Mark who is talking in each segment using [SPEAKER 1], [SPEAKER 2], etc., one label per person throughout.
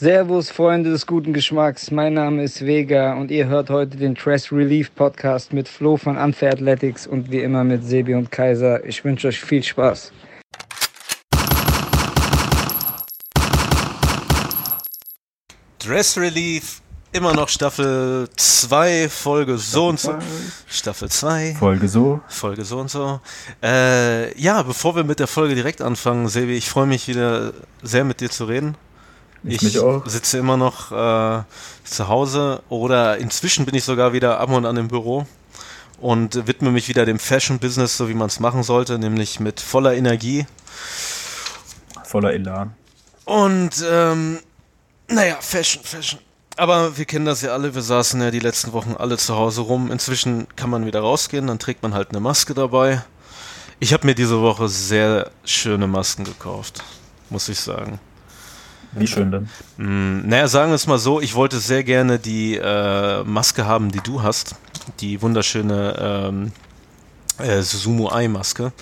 [SPEAKER 1] Servus, Freunde des guten Geschmacks. Mein Name ist Vega und ihr hört heute den Stress Relief Podcast mit Flo von Unfair Athletics und wie immer mit Sebi und Kaiser. Ich wünsche euch viel Spaß.
[SPEAKER 2] Dress Relief, immer noch Staffel 2, Folge so und so. Staffel 2.
[SPEAKER 3] Folge so.
[SPEAKER 2] Folge so und so. Äh, ja, bevor wir mit der Folge direkt anfangen, Sebi, ich freue mich wieder sehr mit dir zu reden.
[SPEAKER 3] Ich,
[SPEAKER 2] Ich sitze immer noch äh, zu Hause oder inzwischen bin ich sogar wieder ab und an im Büro und widme mich wieder dem Fashion-Business, so wie man es machen sollte, nämlich mit voller Energie.
[SPEAKER 3] Voller Elan.
[SPEAKER 2] Und ähm, naja, Fashion, Fashion. Aber wir kennen das ja alle, wir saßen ja die letzten Wochen alle zu Hause rum. Inzwischen kann man wieder rausgehen, dann trägt man halt eine Maske dabei. Ich habe mir diese Woche sehr schöne Masken gekauft, muss ich sagen.
[SPEAKER 3] Wie schön denn?
[SPEAKER 2] Mm, naja, sagen wir es mal so, ich wollte sehr gerne die äh, Maske haben, die du hast. Die wunderschöne ähm, äh, Suzumu Eye Maske.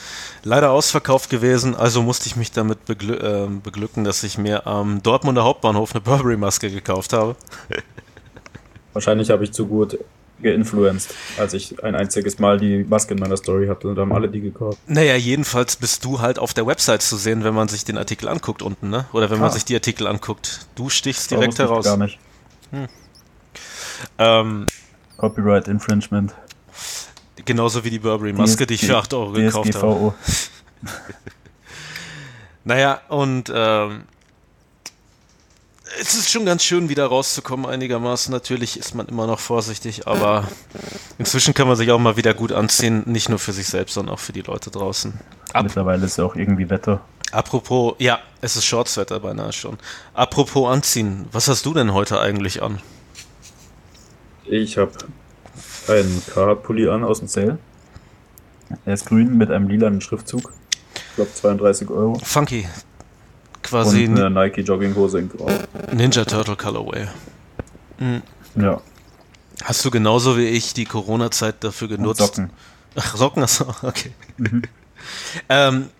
[SPEAKER 2] Leider ausverkauft gewesen, also musste ich mich damit beglü äh, beglücken, dass ich mir am Dortmunder Hauptbahnhof eine Burberry Maske gekauft habe.
[SPEAKER 3] Wahrscheinlich habe ich zu gut geinfluenced, als ich ein einziges Mal die Maske in meiner Story hatte. Da haben alle die gekauft.
[SPEAKER 2] Naja, jedenfalls bist du halt auf der Website zu sehen, wenn man sich den Artikel anguckt unten, ne? Oder wenn man
[SPEAKER 3] Ah.
[SPEAKER 2] sich die Artikel anguckt. Du stichst direkt
[SPEAKER 3] ich
[SPEAKER 2] heraus.
[SPEAKER 3] Gar nicht.
[SPEAKER 2] Ähm,
[SPEAKER 3] Copyright Infringement.
[SPEAKER 2] genauso wie die Burberry Maske, die ich für 8 Euro gekauft habe.
[SPEAKER 3] DSGVO.
[SPEAKER 2] Naja, und ähm, es ist schon ganz schön, wieder rauszukommen, einigermaßen. Natürlich ist man immer noch vorsichtig, aber inzwischen kann man sich auch mal wieder gut anziehen, nicht nur für sich selbst, sondern auch für die Leute draußen. Ab,
[SPEAKER 3] Mittlerweile ist ja auch irgendwie Wetter.
[SPEAKER 2] apropos, ja, es ist Shortswetter beinahe schon. Apropos anziehen, was hast du denn heute eigentlich an?
[SPEAKER 3] Ich habe einen Carhartt-Pulli an aus dem Sale. Er ist grün mit einem lilanen Schriftzug. Ich glaube 32 Euro.
[SPEAKER 2] Funky. Quasi
[SPEAKER 3] Und eine Nike Jogginghose in Grau.
[SPEAKER 2] Ninja Turtle Colorway.
[SPEAKER 3] Ja.
[SPEAKER 2] Hast du genauso wie ich die Corona-Zeit dafür
[SPEAKER 3] Und
[SPEAKER 2] genutzt?
[SPEAKER 3] Socken.
[SPEAKER 2] Ach, Socken, achso, okay. ähm,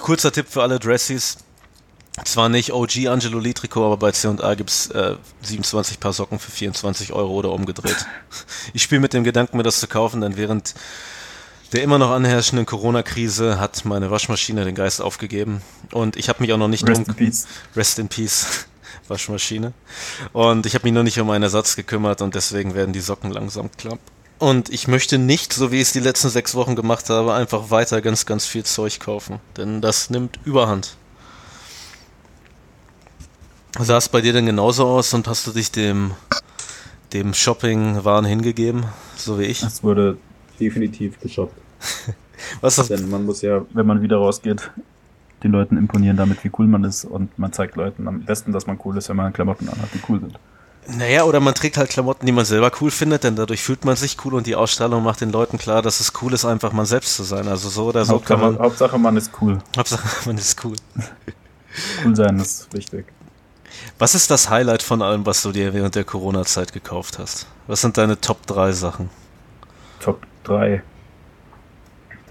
[SPEAKER 2] kurzer Tipp für alle Dressies. Zwar nicht OG Angelo Lee Trikot, aber bei C&A gibt es äh, 27 Paar Socken für 24 Euro oder umgedreht. ich spiele mit dem Gedanken, mir das zu kaufen, denn während der immer noch anherrschenden Corona-Krise hat meine Waschmaschine den Geist aufgegeben. Und ich habe mich auch noch nicht
[SPEAKER 3] Rest
[SPEAKER 2] drum...
[SPEAKER 3] in.
[SPEAKER 2] Rest in Peace, Waschmaschine. Und ich habe mich noch nicht um einen Ersatz gekümmert und deswegen werden die Socken langsam klapp. Und ich möchte nicht, so wie ich es die letzten sechs Wochen gemacht habe, einfach weiter ganz, ganz viel Zeug kaufen. Denn das nimmt Überhand. Sah es bei dir denn genauso aus und hast du dich dem, dem Shopping-Wahn hingegeben, so wie ich?
[SPEAKER 3] Es wurde definitiv geshoppt.
[SPEAKER 2] Was ist?
[SPEAKER 3] Denn man muss ja, wenn man wieder rausgeht, den Leuten imponieren damit, wie cool man ist. Und man zeigt Leuten am besten, dass man cool ist, wenn man Klamotten anhat, die cool sind.
[SPEAKER 2] Naja, oder man trägt halt Klamotten, die man selber cool findet, denn dadurch fühlt man sich cool und die Ausstrahlung macht den Leuten klar, dass es cool ist, einfach man selbst zu sein. Also so oder so
[SPEAKER 3] Hauptsache,
[SPEAKER 2] kann man.
[SPEAKER 3] Hauptsache, man ist cool.
[SPEAKER 2] Hauptsache, man ist cool.
[SPEAKER 3] Cool sein ist wichtig.
[SPEAKER 2] Was ist das Highlight von allem, was du dir während der Corona-Zeit gekauft hast? Was sind deine Top 3 Sachen?
[SPEAKER 3] Top 3.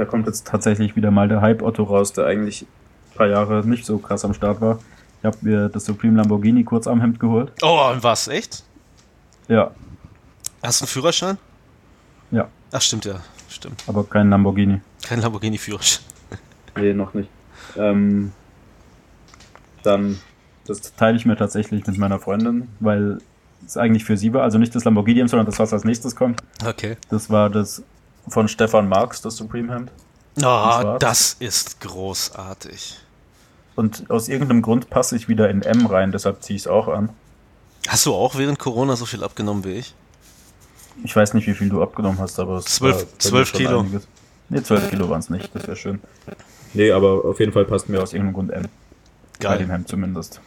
[SPEAKER 3] Da kommt jetzt tatsächlich wieder mal der Hype-Otto raus, der eigentlich ein paar Jahre nicht so krass am Start war. Ich habe mir das Supreme Lamborghini kurz am Hemd geholt.
[SPEAKER 2] Oh, und was? Echt?
[SPEAKER 3] Ja,
[SPEAKER 2] Hast du einen Führerschein?
[SPEAKER 3] ja,
[SPEAKER 2] Ach, stimmt ja. Stimmt.
[SPEAKER 3] aber kein Lamborghini.
[SPEAKER 2] Kein Lamborghini-Führerschein.
[SPEAKER 3] Nee, noch nicht. Ähm, dann, das teile ich mir tatsächlich mit meiner Freundin, weil es eigentlich für sie war. Also nicht das Lamborghini, sondern das, was als nächstes kommt.
[SPEAKER 2] Okay.
[SPEAKER 3] Das war das von Stefan Marx, das Supreme Hemd.
[SPEAKER 2] Oh, das ist großartig.
[SPEAKER 3] Und aus irgendeinem Grund passe ich wieder in M rein, deshalb ziehe ich es auch an.
[SPEAKER 2] Hast du auch während Corona so viel abgenommen wie ich?
[SPEAKER 3] Ich weiß nicht, wie viel du abgenommen hast, aber es
[SPEAKER 2] Zwölf- zwölf Kilo.
[SPEAKER 3] einiges. Nee, 12 Kilo waren es nicht, das wäre schön. Nee, aber auf jeden Fall passt mir aus irgendeinem Grund M. Bei dem
[SPEAKER 2] Geil.
[SPEAKER 3] Hemd zumindest.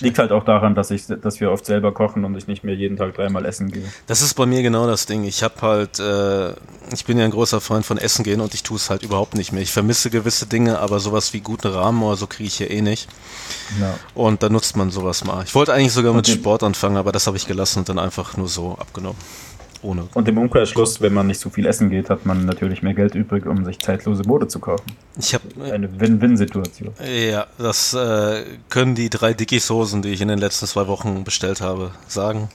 [SPEAKER 3] Liegt halt auch daran, dass ich, dass wir oft selber kochen und ich nicht mehr jeden Tag dreimal essen gehe.
[SPEAKER 2] Das ist bei mir genau das Ding. Ich habe halt, äh, ich bin ja ein großer Freund von Essen gehen und ich tue es halt überhaupt nicht mehr. Ich vermisse gewisse Dinge, aber sowas wie guten Rahmen oder so kriege ich hier eh nicht.
[SPEAKER 3] Ja.
[SPEAKER 2] Und da nutzt man sowas mal. Ich wollte eigentlich sogar mit
[SPEAKER 3] Okay.
[SPEAKER 2] Sport anfangen, aber das habe ich gelassen und dann einfach nur so abgenommen. Ohne.
[SPEAKER 3] Und im Umkehrschluss, wenn man nicht so viel essen geht, hat man natürlich mehr Geld übrig, um sich zeitlose Mode zu kaufen.
[SPEAKER 2] Ich habe
[SPEAKER 3] eine Win-Win-Situation.
[SPEAKER 2] Ja, das äh, können die drei Dickies-Hosen, die ich in den letzten zwei Wochen bestellt habe, sagen.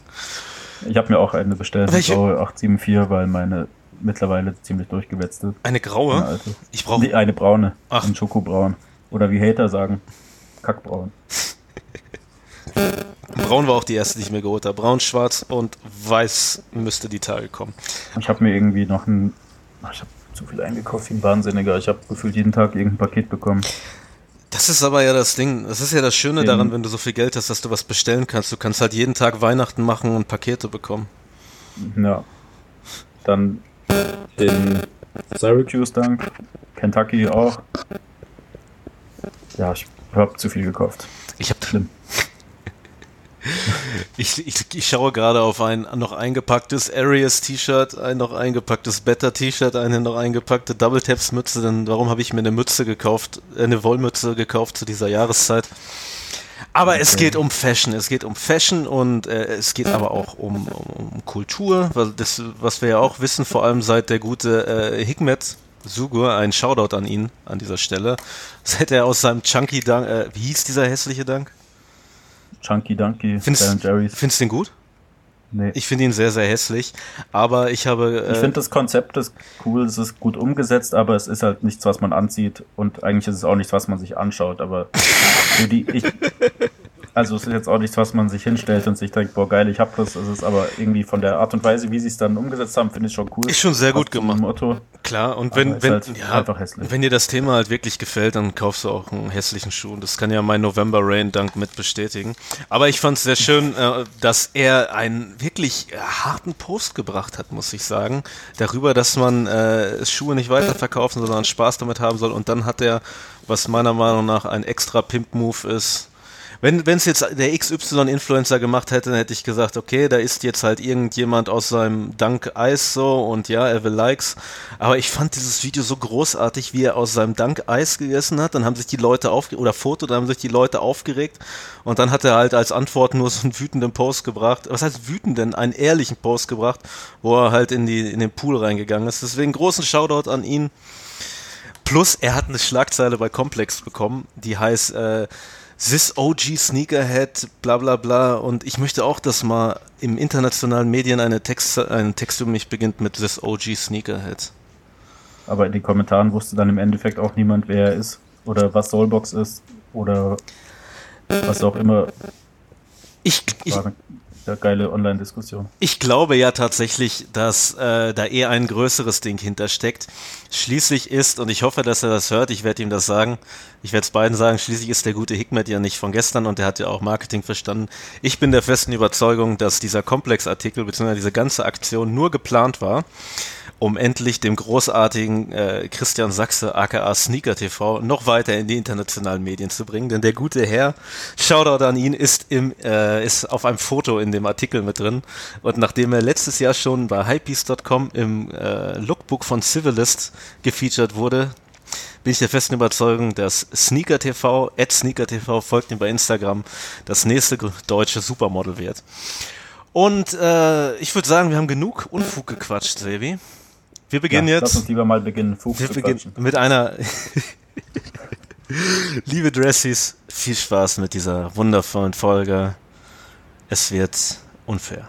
[SPEAKER 3] Ich habe mir auch eine bestellt,
[SPEAKER 2] Welche?
[SPEAKER 3] graue 874, weil meine mittlerweile ziemlich durchgewetzt ist.
[SPEAKER 2] Eine graue?
[SPEAKER 3] Eine alte.
[SPEAKER 2] Ich brauche
[SPEAKER 3] Nee, eine braune.
[SPEAKER 2] Ach.
[SPEAKER 3] Ein Schokobraun. Oder wie Hater sagen, Kackbraun.
[SPEAKER 2] Braun war auch die erste, die ich mir geholt habe. Braun, schwarz und weiß müsste die Tage kommen.
[SPEAKER 3] Ich habe mir irgendwie noch ein. Ich habe zu viel eingekauft wie ein Wahnsinniger. Ich habe gefühlt jeden Tag irgendein Paket bekommen.
[SPEAKER 2] Das ist aber ja das Ding. Das ist ja das Schöne daran, wenn du so viel Geld hast, dass du was bestellen kannst. Du kannst halt jeden Tag Weihnachten machen und Pakete bekommen.
[SPEAKER 3] Ja. Dann den Syracuse Dank. Kentucky auch. Ja, ich habe zu viel gekauft.
[SPEAKER 2] Ich habe
[SPEAKER 3] Schlimm.
[SPEAKER 2] Ich, ich, ich schaue gerade auf ein noch eingepacktes Arias T-Shirt, ein noch eingepacktes Better T-Shirt, eine noch eingepackte Double Taps Mütze. Denn warum habe ich mir eine Mütze gekauft, äh, eine Wollmütze gekauft zu dieser Jahreszeit? Aber es
[SPEAKER 3] Okay.
[SPEAKER 2] geht um Fashion, es geht um Fashion und äh, es geht aber auch um, um, um Kultur, weil das, was wir ja auch wissen, vor allem seit der gute äh, Hikmet Sugur, ein Shoutout an ihn an dieser Stelle, seit er aus seinem Chunky Dank, äh, wie hieß dieser hässliche Dank?
[SPEAKER 3] Chunky Dunky,
[SPEAKER 2] Findest,
[SPEAKER 3] Jerry's.
[SPEAKER 2] findest du den gut?
[SPEAKER 3] Nee.
[SPEAKER 2] Ich finde ihn sehr, sehr hässlich, aber ich habe. Äh,
[SPEAKER 3] Ich finde das Konzept ist cool, es ist gut umgesetzt, aber es ist halt nichts, was man anzieht und eigentlich ist es auch nichts, was man sich anschaut, aber so die, ich, also es ist jetzt auch nichts, was man sich hinstellt und sich denkt, boah geil, ich hab das, es ist aber irgendwie von der Art und Weise, wie sie es dann umgesetzt haben, finde ich schon cool.
[SPEAKER 2] Ist schon sehr gut gemacht.
[SPEAKER 3] Motto.
[SPEAKER 2] klar, und wenn, wenn,
[SPEAKER 3] halt
[SPEAKER 2] ja,
[SPEAKER 3] einfach hässlich.
[SPEAKER 2] wenn dir das Thema halt wirklich gefällt, dann kaufst du auch einen hässlichen Schuh. Und das kann ja mein November Rain Dank mit bestätigen. Aber ich fand es sehr schön, äh, dass er einen wirklich äh, harten Post gebracht hat, muss ich sagen. Darüber, dass man äh, Schuhe nicht weiterverkaufen, sondern Spaß damit haben soll. Und dann hat er, was meiner Meinung nach ein extra Pimp-Move ist, wenn es jetzt der XY-Influencer gemacht hätte, dann hätte ich gesagt, okay, da ist jetzt halt irgendjemand aus seinem Dank Eis so und ja, er will Likes. Aber ich fand dieses Video so großartig, wie er aus seinem Dank Eis gegessen hat. Dann haben sich die Leute aufgeregt, oder Foto, dann haben sich die Leute aufgeregt. Und dann hat er halt als Antwort nur so einen wütenden Post gebracht. Was heißt wütenden? Einen ehrlichen Post gebracht, wo er halt in, die, in den Pool reingegangen ist. Deswegen großen Shoutout an ihn. Plus, er hat eine Schlagzeile bei Complex bekommen, die heißt äh, This OG Sneakerhead, bla bla bla. Und ich möchte auch, dass mal im internationalen Medien eine Text, ein Text über mich beginnt mit This OG Sneakerhead.
[SPEAKER 3] Aber in den Kommentaren wusste dann im Endeffekt auch niemand, wer er ist oder was Soulbox ist oder was auch immer.
[SPEAKER 2] Ich, ich,
[SPEAKER 3] Sehr geile Online-Diskussion.
[SPEAKER 2] Ich glaube ja tatsächlich, dass äh, da eher ein größeres Ding hintersteckt. Schließlich ist, und ich hoffe, dass er das hört, ich werde ihm das sagen, ich werde es beiden sagen, schließlich ist der gute Hikmet ja nicht von gestern und der hat ja auch Marketing verstanden. Ich bin der festen Überzeugung, dass dieser Komplexartikel bzw. diese ganze Aktion nur geplant war, um endlich dem großartigen äh, Christian Sachse aka Sneaker TV noch weiter in die internationalen Medien zu bringen. Denn der gute Herr, Shoutout an ihn, ist, im, äh, ist auf einem Foto in dem Artikel mit drin. Und nachdem er letztes Jahr schon bei Hypebeast.com im äh, Lookbook von Civilist gefeatured wurde, bin ich der festen Überzeugung, dass Sneaker TV, at Sneaker TV, folgt ihm bei Instagram, das nächste deutsche Supermodel wird. Und äh, ich würde sagen, wir haben genug Unfug gequatscht, Sebi. Wir beginnen
[SPEAKER 3] ja,
[SPEAKER 2] jetzt.
[SPEAKER 3] Lass uns lieber mal beginnen, Fug
[SPEAKER 2] Wir beginnen
[SPEAKER 3] quatschen.
[SPEAKER 2] mit einer. Liebe Dressies, viel Spaß mit dieser wundervollen Folge. Es wird unfair.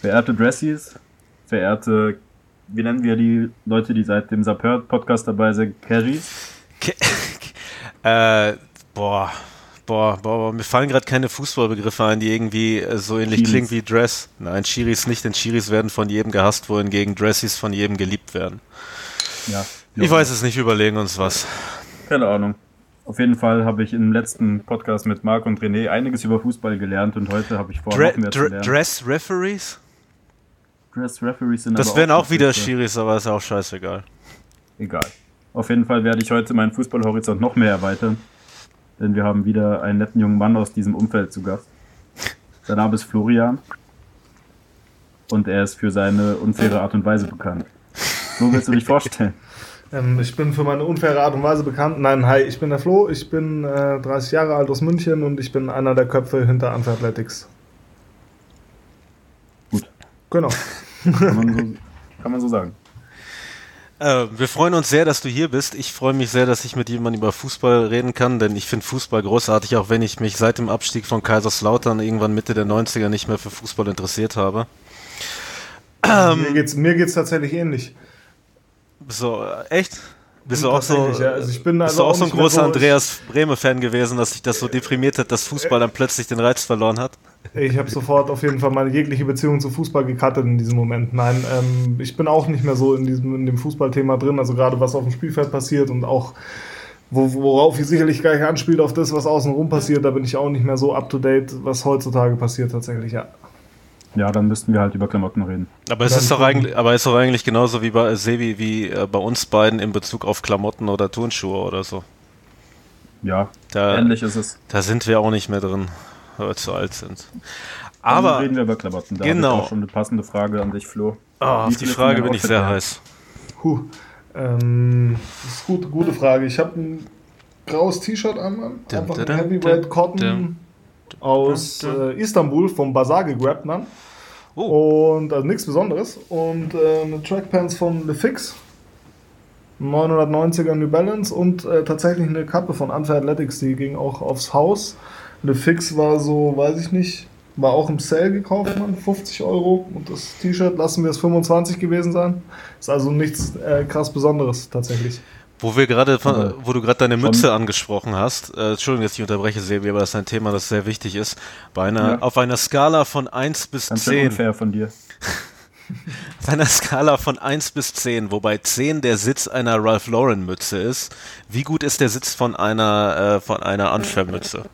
[SPEAKER 3] Verehrte Dressies, verehrte, wie nennen wir die Leute, die seit dem Sapeur-Podcast dabei sind, Carries?
[SPEAKER 2] Ke äh, boah, boah, boah, mir fallen gerade keine Fußballbegriffe ein, die irgendwie äh, so ähnlich
[SPEAKER 3] Chiris.
[SPEAKER 2] klingen wie Dress. Nein, Chiris nicht, denn Chiris werden von jedem gehasst, wohingegen Dressies von jedem geliebt werden.
[SPEAKER 3] Ja.
[SPEAKER 2] Ich weiß es nicht, überlegen uns was.
[SPEAKER 3] Keine Ahnung. Auf jeden Fall habe ich im letzten Podcast mit Marc und René einiges über Fußball gelernt und heute habe ich vor,
[SPEAKER 2] Dre Dre. Dress Referees?
[SPEAKER 3] Dress Referees sind
[SPEAKER 2] Das wären auch
[SPEAKER 3] nicht
[SPEAKER 2] wieder
[SPEAKER 3] Schiedsrichter.
[SPEAKER 2] Chiris, aber ist auch scheißegal.
[SPEAKER 3] Egal. Auf jeden Fall werde ich heute meinen Fußballhorizont noch mehr erweitern, denn wir haben wieder einen netten jungen Mann aus diesem Umfeld zu Gast. Sein Name ist Florian und er ist für seine unfaire Art und Weise bekannt. So willst du dich vorstellen?
[SPEAKER 4] Ähm, ich bin für meine unfaire Art und Weise bekannt. Nein, hi, ich bin der Flo, ich bin äh, 30 Jahre alt aus München und ich bin einer der Köpfe hinter Anf Athletics.
[SPEAKER 3] Gut.
[SPEAKER 4] Genau.
[SPEAKER 3] Kann man so, kann man so sagen.
[SPEAKER 2] Äh, wir freuen uns sehr, dass du hier bist. Ich freue mich sehr, dass ich mit jemandem über Fußball reden kann, denn ich finde Fußball großartig, auch wenn ich mich seit dem Abstieg von Kaiserslautern irgendwann Mitte der 90er nicht mehr für Fußball interessiert habe.
[SPEAKER 4] mir geht's, mir geht's tatsächlich ähnlich.
[SPEAKER 2] So, äh, echt? Bist du auch so,
[SPEAKER 4] Ja. Also ich bin
[SPEAKER 2] bist
[SPEAKER 4] also
[SPEAKER 2] du auch
[SPEAKER 4] auch
[SPEAKER 2] so ein
[SPEAKER 4] nicht
[SPEAKER 2] großer Andreas Brehme-Fan gewesen, dass sich das so deprimiert hat, dass Fußball dann plötzlich den Reiz verloren hat?
[SPEAKER 4] Ich habe sofort auf jeden Fall meine jegliche Beziehung zu Fußball gekattet in diesem Moment. Nein, ähm, ich bin auch nicht mehr so in diesem in dem Fußballthema drin. Also gerade was auf dem Spielfeld passiert und auch wo, worauf ich sicherlich gleich anspielt auf das, was außenrum passiert, da bin ich auch nicht mehr so up to date, was heutzutage passiert tatsächlich. Ja.
[SPEAKER 3] Ja, dann müssten wir halt über Klamotten reden.
[SPEAKER 2] Aber es
[SPEAKER 4] Dann
[SPEAKER 2] ist doch eigentlich, aber es ist doch eigentlich genauso wie bei Sebi, wie äh, bei uns beiden in Bezug auf Klamotten oder Turnschuhe oder so.
[SPEAKER 3] Ja,
[SPEAKER 2] Da,
[SPEAKER 3] ähnlich ist es.
[SPEAKER 2] da sind wir auch nicht mehr drin, weil wir zu alt sind.
[SPEAKER 3] Dann
[SPEAKER 2] Aber
[SPEAKER 3] reden wir über Klamotten. Da
[SPEAKER 2] Genau.
[SPEAKER 3] habe ich auch schon eine passende Frage an dich, Flo.
[SPEAKER 2] oh, auf die Frage bin ich sehr heiß.
[SPEAKER 4] Puh. Ähm, das ist gut, gute Frage. Ich habe ein graues T-Shirt an, Einfach ein Heavyweight Cotton aus äh, Istanbul vom Bazaar gegrabt, Mann.
[SPEAKER 2] Oh,
[SPEAKER 4] Und also nichts Besonderes. Und äh, eine Trackpants von The Fix. 990er New Balance und äh, tatsächlich eine Kappe von Unfair Athletics, die ging auch aufs Haus. The Fix war so, weiß ich nicht, war auch im Sale gekauft, man, 50 Euro. Und das T-Shirt lassen wir es 25 gewesen sein. Ist also nichts äh, krass Besonderes tatsächlich.
[SPEAKER 2] Wo wir gerade, wo du gerade deine Mütze angesprochen hast, äh, Entschuldigung, dass ich unterbreche, Sebi, aber das ist ein Thema, das sehr wichtig ist. Bei einer,
[SPEAKER 3] Ja.
[SPEAKER 2] Auf einer Skala von 1 bis
[SPEAKER 3] Ganz schön
[SPEAKER 2] 10,
[SPEAKER 3] unfair von dir.
[SPEAKER 2] auf einer Skala von 1 bis 10, wobei 10 der Sitz einer Ralph Lauren Mütze ist, wie gut ist der Sitz von einer, äh, von einer Unfair Mütze?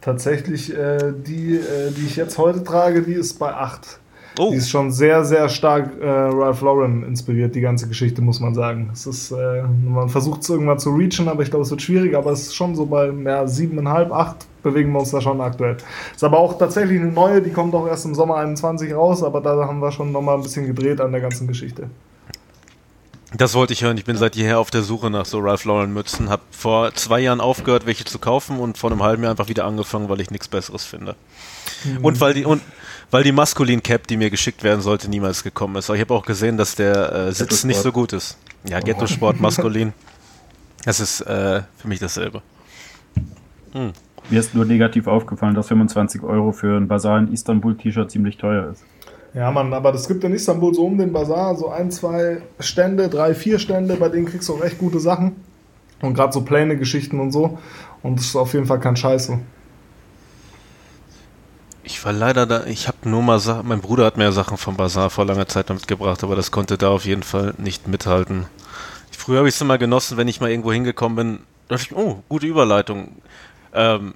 [SPEAKER 4] Tatsächlich, äh, die, äh, die ich jetzt heute trage, die ist bei 8.
[SPEAKER 2] Oh,
[SPEAKER 4] Die ist schon sehr, sehr stark äh, Ralph Lauren inspiriert, die ganze Geschichte, muss man sagen. Es ist, äh, man versucht es irgendwann zu reachen, aber ich glaube, es wird schwierig, aber es ist schon so bei ja, 7,5, 8 bewegen wir uns da schon aktuell. Ist aber auch tatsächlich eine neue, die kommt auch erst im Sommer 21 raus, aber da haben wir schon nochmal ein bisschen gedreht an der ganzen Geschichte.
[SPEAKER 2] Das wollte ich hören. Ich bin seit jeher auf der Suche nach so Ralph Lauren Mützen. Hab vor zwei Jahren aufgehört, welche zu kaufen und vor einem halben Jahr einfach wieder angefangen, weil ich nichts Besseres finde. Und weil die und weil die Maskulin Cap, die mir geschickt werden sollte, niemals gekommen ist. Aber ich habe auch gesehen, dass der äh, Sitz nicht so gut ist. Ja, Ghetto Sport maskulin. Das ist äh, für mich dasselbe.
[SPEAKER 3] Mir ist nur negativ aufgefallen, dass 25 Euro für ein Basar in Istanbul T-Shirt ziemlich teuer ist.
[SPEAKER 4] Ja, Mann, aber es gibt in Istanbul so um den Bazar so ein, zwei Stände, drei, vier Stände, bei denen kriegst du auch echt gute Sachen. Und gerade so Pläne, Geschichten und so. Und das ist auf jeden Fall kein Scheiß so.
[SPEAKER 2] Ich war leider da, ich habe nur mal Sachen, mein Bruder hat mir Sachen vom Bazar vor langer Zeit mitgebracht, aber das konnte da auf jeden Fall nicht mithalten. Früher habe ich es immer genossen, wenn ich mal irgendwo hingekommen bin, dachte ich, oh, gute Überleitung. Ähm,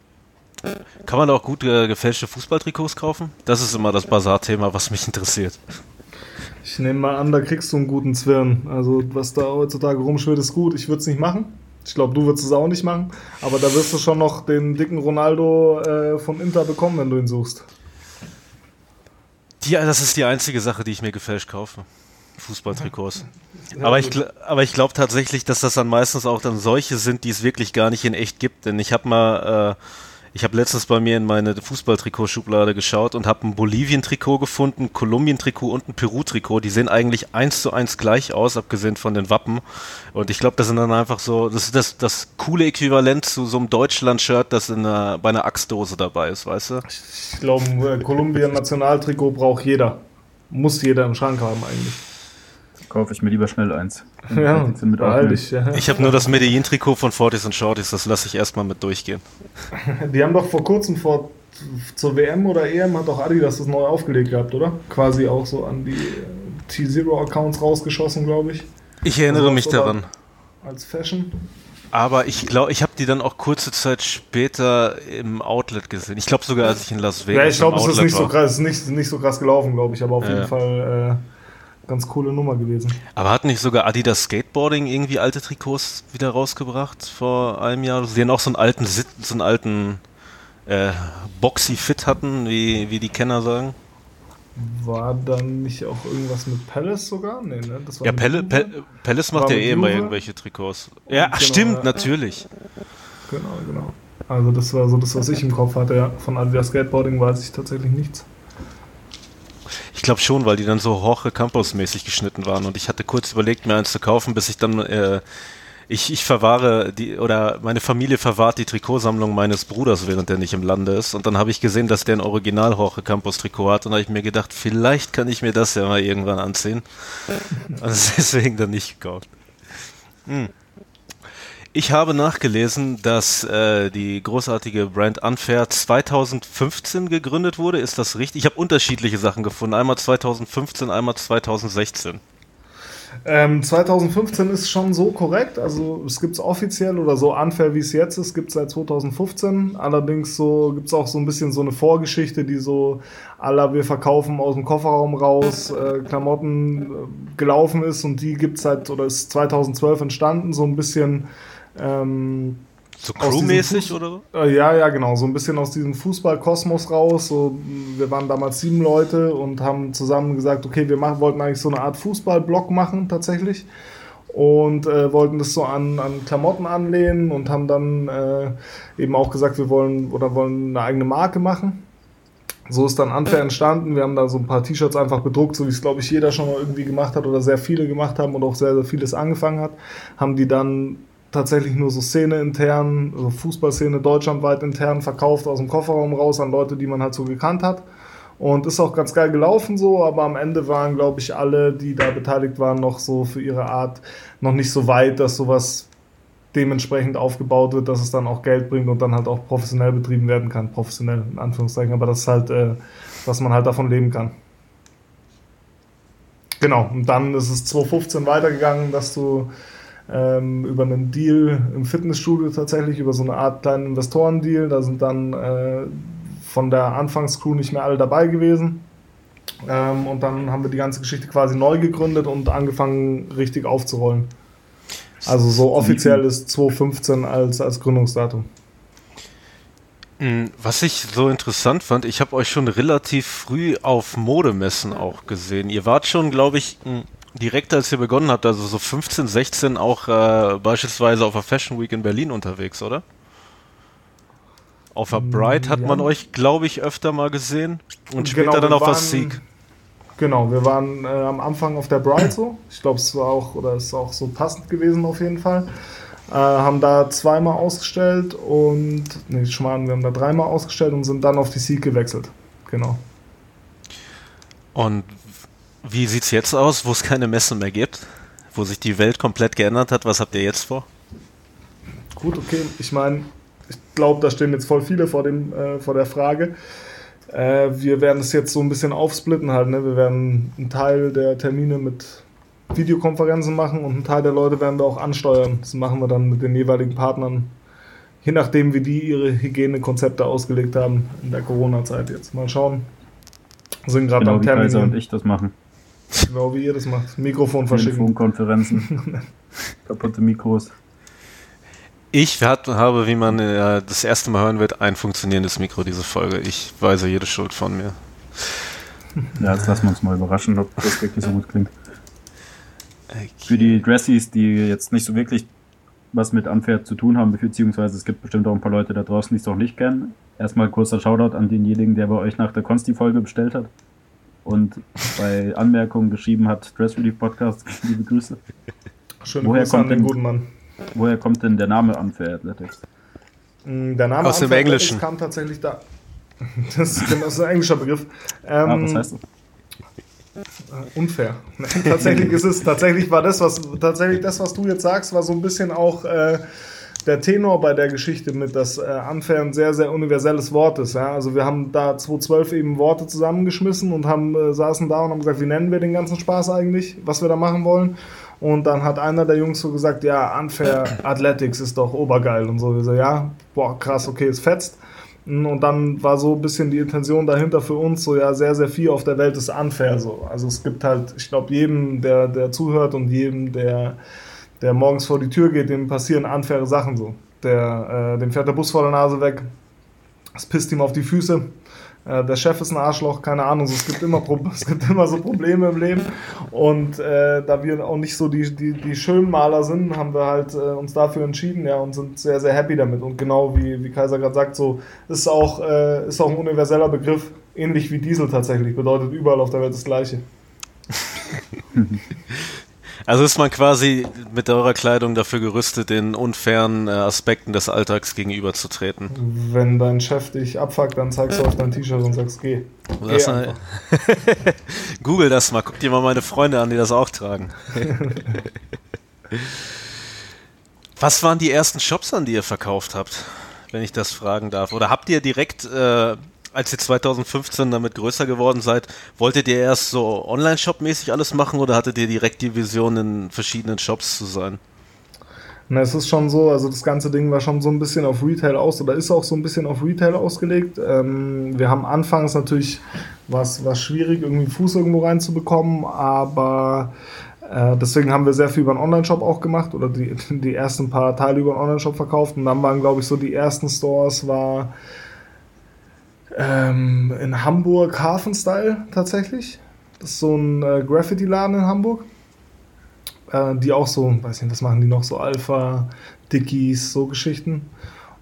[SPEAKER 2] kann man auch gut äh, gefälschte Fußballtrikots kaufen? Das ist immer das Bazar-Thema, was mich interessiert.
[SPEAKER 4] Ich nehme mal an, da kriegst du einen guten Zwirn. Also, was da heutzutage rumschwirrt, ist gut. Ich würde es nicht machen. Ich glaube, du würdest es auch nicht machen. Aber da wirst du schon noch den dicken Ronaldo äh, von Inter bekommen, wenn du ihn suchst.
[SPEAKER 2] Die, das ist die einzige Sache, die ich mir gefälscht kaufe. Fußballtrikots. Aber ich, aber ich glaube tatsächlich, dass das dann meistens auch dann solche sind, die es wirklich gar nicht in echt gibt. Denn ich habe mal, äh, ich habe letztens bei mir in meine Fußballtrikotschublade geschaut und habe ein Bolivien-Trikot gefunden, ein Kolumbien-Trikot und ein Peru-Trikot. Die sehen eigentlich eins zu eins gleich aus, abgesehen von den Wappen. Und ich glaube, das sind dann einfach so, das ist das, das coole Äquivalent zu so einem Deutschland-Shirt, das in einer, bei einer Axtdose dabei ist, weißt du?
[SPEAKER 4] Ich glaube, ein äh, Kolumbien-Nationaltrikot braucht jeder. Muss jeder im Schrank haben, eigentlich.
[SPEAKER 3] Kaufe ich mir lieber schnell eins.
[SPEAKER 4] Ja,
[SPEAKER 3] mit
[SPEAKER 4] behalte
[SPEAKER 3] aufnehmen.
[SPEAKER 4] ich. Ja.
[SPEAKER 2] Ich habe nur das Medellin-Trikot von Fortis und Shorties, das lasse ich erstmal mit durchgehen.
[SPEAKER 4] Die haben doch vor kurzem vor zur WM oder EM hat doch Adidas das neu aufgelegt gehabt, oder? Quasi auch so an die äh, T-Zero-Accounts rausgeschossen, glaube ich.
[SPEAKER 2] Ich erinnere
[SPEAKER 4] Also,
[SPEAKER 2] mich daran.
[SPEAKER 4] Als Fashion.
[SPEAKER 2] Aber ich glaube, ich habe die dann auch kurze Zeit später im Outlet gesehen. Ich glaube sogar, als ich in Las Vegas
[SPEAKER 4] Ja, ich glaube, es ist nicht so
[SPEAKER 2] war.
[SPEAKER 4] krass, es ist nicht, nicht so krass gelaufen, glaube ich, aber auf
[SPEAKER 2] Ja,
[SPEAKER 4] jeden. Fall äh, ganz coole Nummer gewesen.
[SPEAKER 2] Aber hat nicht sogar Adidas Skateboarding irgendwie alte Trikots wieder rausgebracht vor einem Jahr? Die dann auch so einen alten, so einen alten äh, Boxy Fit hatten, wie, wie die Kenner sagen.
[SPEAKER 4] War dann nicht auch irgendwas mit Palace sogar? Nee, ne?
[SPEAKER 2] Das war ja, Pal Pal Palace macht ja eh immer irgendwelche Trikots. Ja, genau, stimmt, ja. natürlich.
[SPEAKER 4] Genau, genau. Also das war so das, was ich im Kopf hatte. Ja. Von Adidas Skateboarding weiß ich tatsächlich nichts.
[SPEAKER 2] Ich glaube schon, weil die dann so Jorge Campos-mäßig geschnitten waren und ich hatte kurz überlegt, mir eins zu kaufen, bis ich dann äh, ich, ich verwahre die oder meine Familie verwahrt die Trikotsammlung meines Bruders, während er nicht im Lande ist. Und dann habe ich gesehen, dass der ein Original Jorge Campos Trikot hat und habe ich mir gedacht, vielleicht kann ich mir das ja mal irgendwann anziehen. Und deswegen dann nicht gekauft. Hm. Ich habe nachgelesen, dass äh, die großartige Brand Unfair 2015 gegründet wurde. Ist das richtig? Ich habe unterschiedliche Sachen gefunden. Einmal 2015, einmal 2016.
[SPEAKER 4] Ähm, 2015 ist schon so korrekt. Also es gibt es offiziell oder so unfair wie es jetzt ist, gibt es seit 2015. Allerdings so gibt es auch so ein bisschen so eine Vorgeschichte, die so aller wir verkaufen aus dem Kofferraum raus äh, Klamotten äh, gelaufen ist und die gibt es seit oder ist 2012 entstanden. So ein bisschen ähm,
[SPEAKER 2] so crewmäßig oder so?
[SPEAKER 4] Äh, ja, ja, genau. So ein bisschen aus diesem Fußballkosmos raus. So, wir waren damals sieben Leute und haben zusammen gesagt, okay, wir machen, wollten eigentlich so eine Art Fußballblock machen tatsächlich. Und äh, wollten das so an, an Klamotten anlehnen und haben dann äh, eben auch gesagt, wir wollen oder wollen eine eigene Marke machen. So ist dann Unfair entstanden. Wir haben da so ein paar T-Shirts einfach bedruckt, so wie es, glaube ich, jeder schon mal irgendwie gemacht hat oder sehr viele gemacht haben und auch sehr, sehr vieles angefangen hat. Haben die dann tatsächlich nur so Szene intern, also Fußballszene deutschlandweit intern verkauft aus dem Kofferraum raus an Leute, die man halt so gekannt hat. Und ist auch ganz geil gelaufen so, aber am Ende waren, glaube ich, alle, die da beteiligt waren, noch so für ihre Art noch nicht so weit, dass sowas dementsprechend aufgebaut wird, dass es dann auch Geld bringt und dann halt auch professionell betrieben werden kann. Professionell in Anführungszeichen, aber das ist halt, äh, dass man halt davon leben kann. Genau, und dann ist es 2015 weitergegangen, dass du ähm, über einen Deal im Fitnessstudio tatsächlich, über so eine Art kleinen Investorendeal. Da sind dann äh, von der Anfangscrew nicht mehr alle dabei gewesen. Ähm, und dann haben wir die ganze Geschichte quasi neu gegründet und angefangen richtig aufzurollen. Also so offiziell ist 2015 als, als Gründungsdatum.
[SPEAKER 2] Hm, was ich so interessant fand, ich habe euch schon relativ früh auf Modemessen auch gesehen. Ihr wart schon, glaube ich, direkt als ihr begonnen habt, also so 15, 16 auch äh, beispielsweise auf der Fashion Week in Berlin unterwegs, oder? Auf der Bright hat ja. man euch, glaube ich, öfter mal gesehen und später genau, dann auf der Sieg.
[SPEAKER 4] Genau, wir waren äh, am Anfang auf der Bright so. Ich glaube, es war auch oder ist auch so passend gewesen auf jeden Fall. Äh, haben da zweimal ausgestellt und nee, Schmarrn, wir haben da dreimal ausgestellt und sind dann auf die Sieg gewechselt. Genau.
[SPEAKER 2] Und wie sieht es jetzt aus, wo es keine Messen mehr gibt? Wo sich die Welt komplett geändert hat? Was habt ihr jetzt vor?
[SPEAKER 4] Gut, okay. Ich meine, ich glaube, da stehen jetzt voll viele vor, dem, äh, vor der Frage. Äh, wir werden es jetzt so ein bisschen aufsplitten halt. Ne? Wir werden einen Teil der Termine mit Videokonferenzen machen und einen Teil der Leute werden wir auch ansteuern. Das machen wir dann mit den jeweiligen Partnern, je nachdem, wie die ihre Hygienekonzepte ausgelegt haben in der Corona-Zeit jetzt. Mal schauen.
[SPEAKER 3] Sind gerade genau, am Termin. und ich das machen.
[SPEAKER 4] Genau wie ihr das macht. Mikrofon verschicken.
[SPEAKER 3] Telefonkonferenzen. Kaputte Mikros.
[SPEAKER 2] Ich habe, wie man äh, das erste Mal hören wird, ein funktionierendes Mikro, diese Folge. Ich weise jede Schuld von mir.
[SPEAKER 3] Ja, jetzt lassen wir uns mal überraschen, ob das wirklich so gut klingt. Okay. Für die Dressies, die jetzt nicht so wirklich was mit Unfair zu tun haben, beziehungsweise es gibt bestimmt auch ein paar Leute da draußen, die es auch nicht kennen. Erstmal kurzer Shoutout an denjenigen, der bei euch nach der Consti-Folge bestellt hat und bei Anmerkungen geschrieben hat, Dress Relief Podcast, liebe Grüße.
[SPEAKER 4] Schöne woher Grüße kommt an den denn, guten Mann.
[SPEAKER 3] Woher kommt denn der Name Unfair Athletics?
[SPEAKER 4] Mm, der Name
[SPEAKER 2] Aus dem Englischen.
[SPEAKER 4] kam tatsächlich da. Das ist, das ist ein englischer Begriff.
[SPEAKER 3] Ähm, ah, was heißt das?
[SPEAKER 4] Äh, unfair. tatsächlich ist es, tatsächlich war das, was tatsächlich das, was du jetzt sagst, war so ein bisschen auch äh, der Tenor bei der Geschichte mit, dass äh, Unfair ein sehr, sehr universelles Wort ist. Ja? Also wir haben da 2012 eben Worte zusammengeschmissen und haben, äh, saßen da und haben gesagt, wie nennen wir den ganzen Spaß eigentlich, was wir da machen wollen. Und dann hat einer der Jungs so gesagt, ja, Unfair Athletics ist doch obergeil und so. Wir so, ja, boah, krass, okay, es fetzt. Und dann war so ein bisschen die Intention dahinter für uns, so ja, sehr, sehr viel auf der Welt ist unfair so. Also es gibt halt, ich glaube, jedem, der, der zuhört und jedem, der der morgens vor die Tür geht, dem passieren unfaire Sachen so. Der, äh, dem fährt der Bus vor der Nase weg, es pisst ihm auf die Füße, äh, der Chef ist ein Arschloch, keine Ahnung, so, es, gibt immer es gibt immer so Probleme im Leben. Und äh, da wir auch nicht so die, die, die schönen Maler sind, haben wir halt äh, uns dafür entschieden ja, und sind sehr, sehr happy damit. Und genau wie, wie Kaiser gerade sagt, so ist auch, äh, ist auch ein universeller Begriff, ähnlich wie Diesel tatsächlich, bedeutet überall auf der Welt das Gleiche.
[SPEAKER 2] Also ist man quasi mit eurer Kleidung dafür gerüstet, den unfairen äh, Aspekten des Alltags gegenüberzutreten.
[SPEAKER 4] Wenn dein Chef dich abfuckt, dann zeigst du auf dein T-Shirt und sagst, geh. geh
[SPEAKER 2] das Google das mal, guck dir mal meine Freunde an, die das auch tragen. Was waren die ersten Shops, an die ihr verkauft habt, wenn ich das fragen darf? Oder habt ihr direkt äh, als ihr 2015 damit größer geworden seid, wolltet ihr erst so Online-Shop-mäßig alles machen oder hattet ihr direkt die Vision, in verschiedenen Shops zu sein?
[SPEAKER 4] Na, es ist schon so, also das ganze Ding war schon so ein bisschen auf Retail aus oder ist auch so ein bisschen auf Retail ausgelegt. Ähm, wir haben anfangs natürlich was, was schwierig, irgendwie Fuß irgendwo reinzubekommen, aber äh, deswegen haben wir sehr viel über einen Online-Shop auch gemacht oder die, die ersten paar Teile über einen Online-Shop verkauft und dann waren, glaube ich, so die ersten Stores war ähm, in Hamburg Hafenstyle tatsächlich. Das ist so ein äh, Graffiti-Laden in Hamburg. Äh, die auch so, weiß nicht, was machen die noch? So Alpha, Dickies, so Geschichten.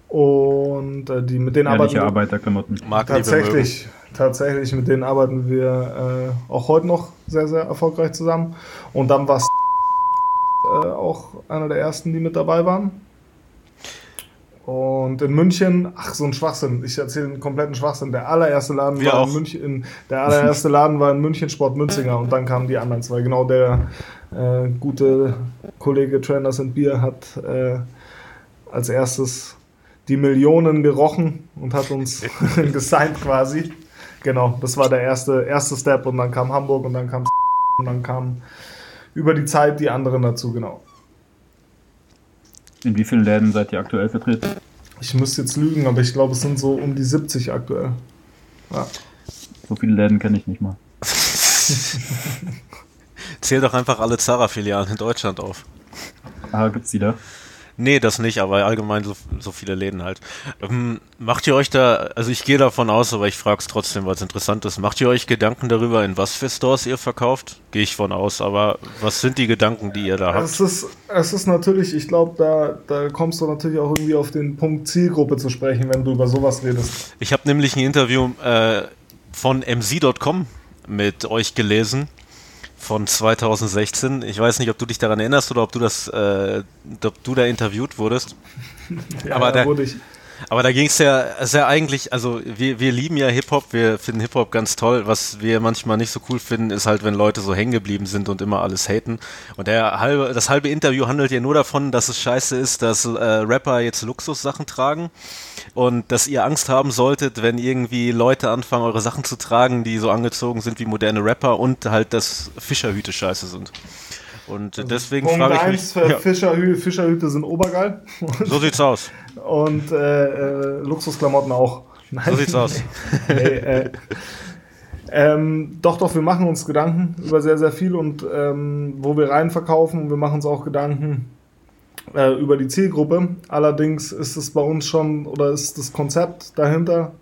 [SPEAKER 4] Und äh, die mit denen
[SPEAKER 3] Ehrliche arbeiten. Arbeiterklamotten.
[SPEAKER 4] Tatsächlich, tatsächlich, mit denen arbeiten wir äh, auch heute noch sehr, sehr erfolgreich zusammen. Und dann war es äh, auch einer der ersten, die mit dabei waren. Und in München, ach, so ein Schwachsinn. Ich erzähle einen kompletten Schwachsinn. Der allererste Laden
[SPEAKER 2] Wir
[SPEAKER 4] war
[SPEAKER 2] auch.
[SPEAKER 4] in München, in, der allererste Laden war in München Sport Münzinger und dann kamen die anderen zwei. Genau der äh, gute Kollege Trainers and Beer hat äh, als erstes die Millionen gerochen und hat uns gesigned quasi. Genau, das war der erste, erste Step und dann kam Hamburg und dann kam und dann kam über die Zeit die anderen dazu, genau.
[SPEAKER 3] In wie vielen Läden seid ihr aktuell vertreten?
[SPEAKER 4] Ich müsste jetzt lügen, aber ich glaube, es sind so um die 70 aktuell. Ja.
[SPEAKER 3] So viele Läden kenne ich nicht mal.
[SPEAKER 2] Zähl doch einfach alle Zara-Filialen in Deutschland auf.
[SPEAKER 3] Ah, gibt's die da?
[SPEAKER 2] Nee, das nicht, aber allgemein so, so viele Läden halt. Ähm, macht ihr euch da, also ich gehe davon aus, aber ich frage es trotzdem, weil es interessant ist. Macht ihr euch Gedanken darüber, in was für Stores ihr verkauft? Gehe ich von aus, aber was sind die Gedanken, die ihr da habt?
[SPEAKER 4] Es ist, es ist natürlich, ich glaube, da, da kommst du natürlich auch irgendwie auf den Punkt Zielgruppe zu sprechen, wenn du über sowas redest.
[SPEAKER 2] Ich habe nämlich ein Interview äh, von mc.com mit euch gelesen von 2016. Ich weiß nicht, ob du dich daran erinnerst oder ob du das, äh, ob du da interviewt wurdest.
[SPEAKER 4] Ja,
[SPEAKER 2] Aber
[SPEAKER 4] da wurde ich.
[SPEAKER 2] Aber da ging es ja sehr eigentlich, also wir, wir lieben ja Hip-Hop, wir finden Hip-Hop ganz toll. Was wir manchmal nicht so cool finden, ist halt, wenn Leute so hängen geblieben sind und immer alles haten. Und der halbe, das halbe Interview handelt ja nur davon, dass es scheiße ist, dass äh, Rapper jetzt Luxussachen tragen und dass ihr Angst haben solltet, wenn irgendwie Leute anfangen, eure Sachen zu tragen, die so angezogen sind wie moderne Rapper und halt, dass Fischerhüte scheiße sind. Und deswegen
[SPEAKER 4] Punkt
[SPEAKER 2] frage ich mich, ja,
[SPEAKER 4] Fischerhü Fischerhüte sind obergeil.
[SPEAKER 2] so sieht's aus.
[SPEAKER 4] Und äh, äh, Luxusklamotten auch. Nein.
[SPEAKER 2] So sieht's aus.
[SPEAKER 4] nee, äh, ähm, doch, doch, wir machen uns Gedanken über sehr, sehr viel und ähm, wo wir rein verkaufen. Wir machen uns auch Gedanken äh, über die Zielgruppe. Allerdings ist es bei uns schon oder ist das Konzept dahinter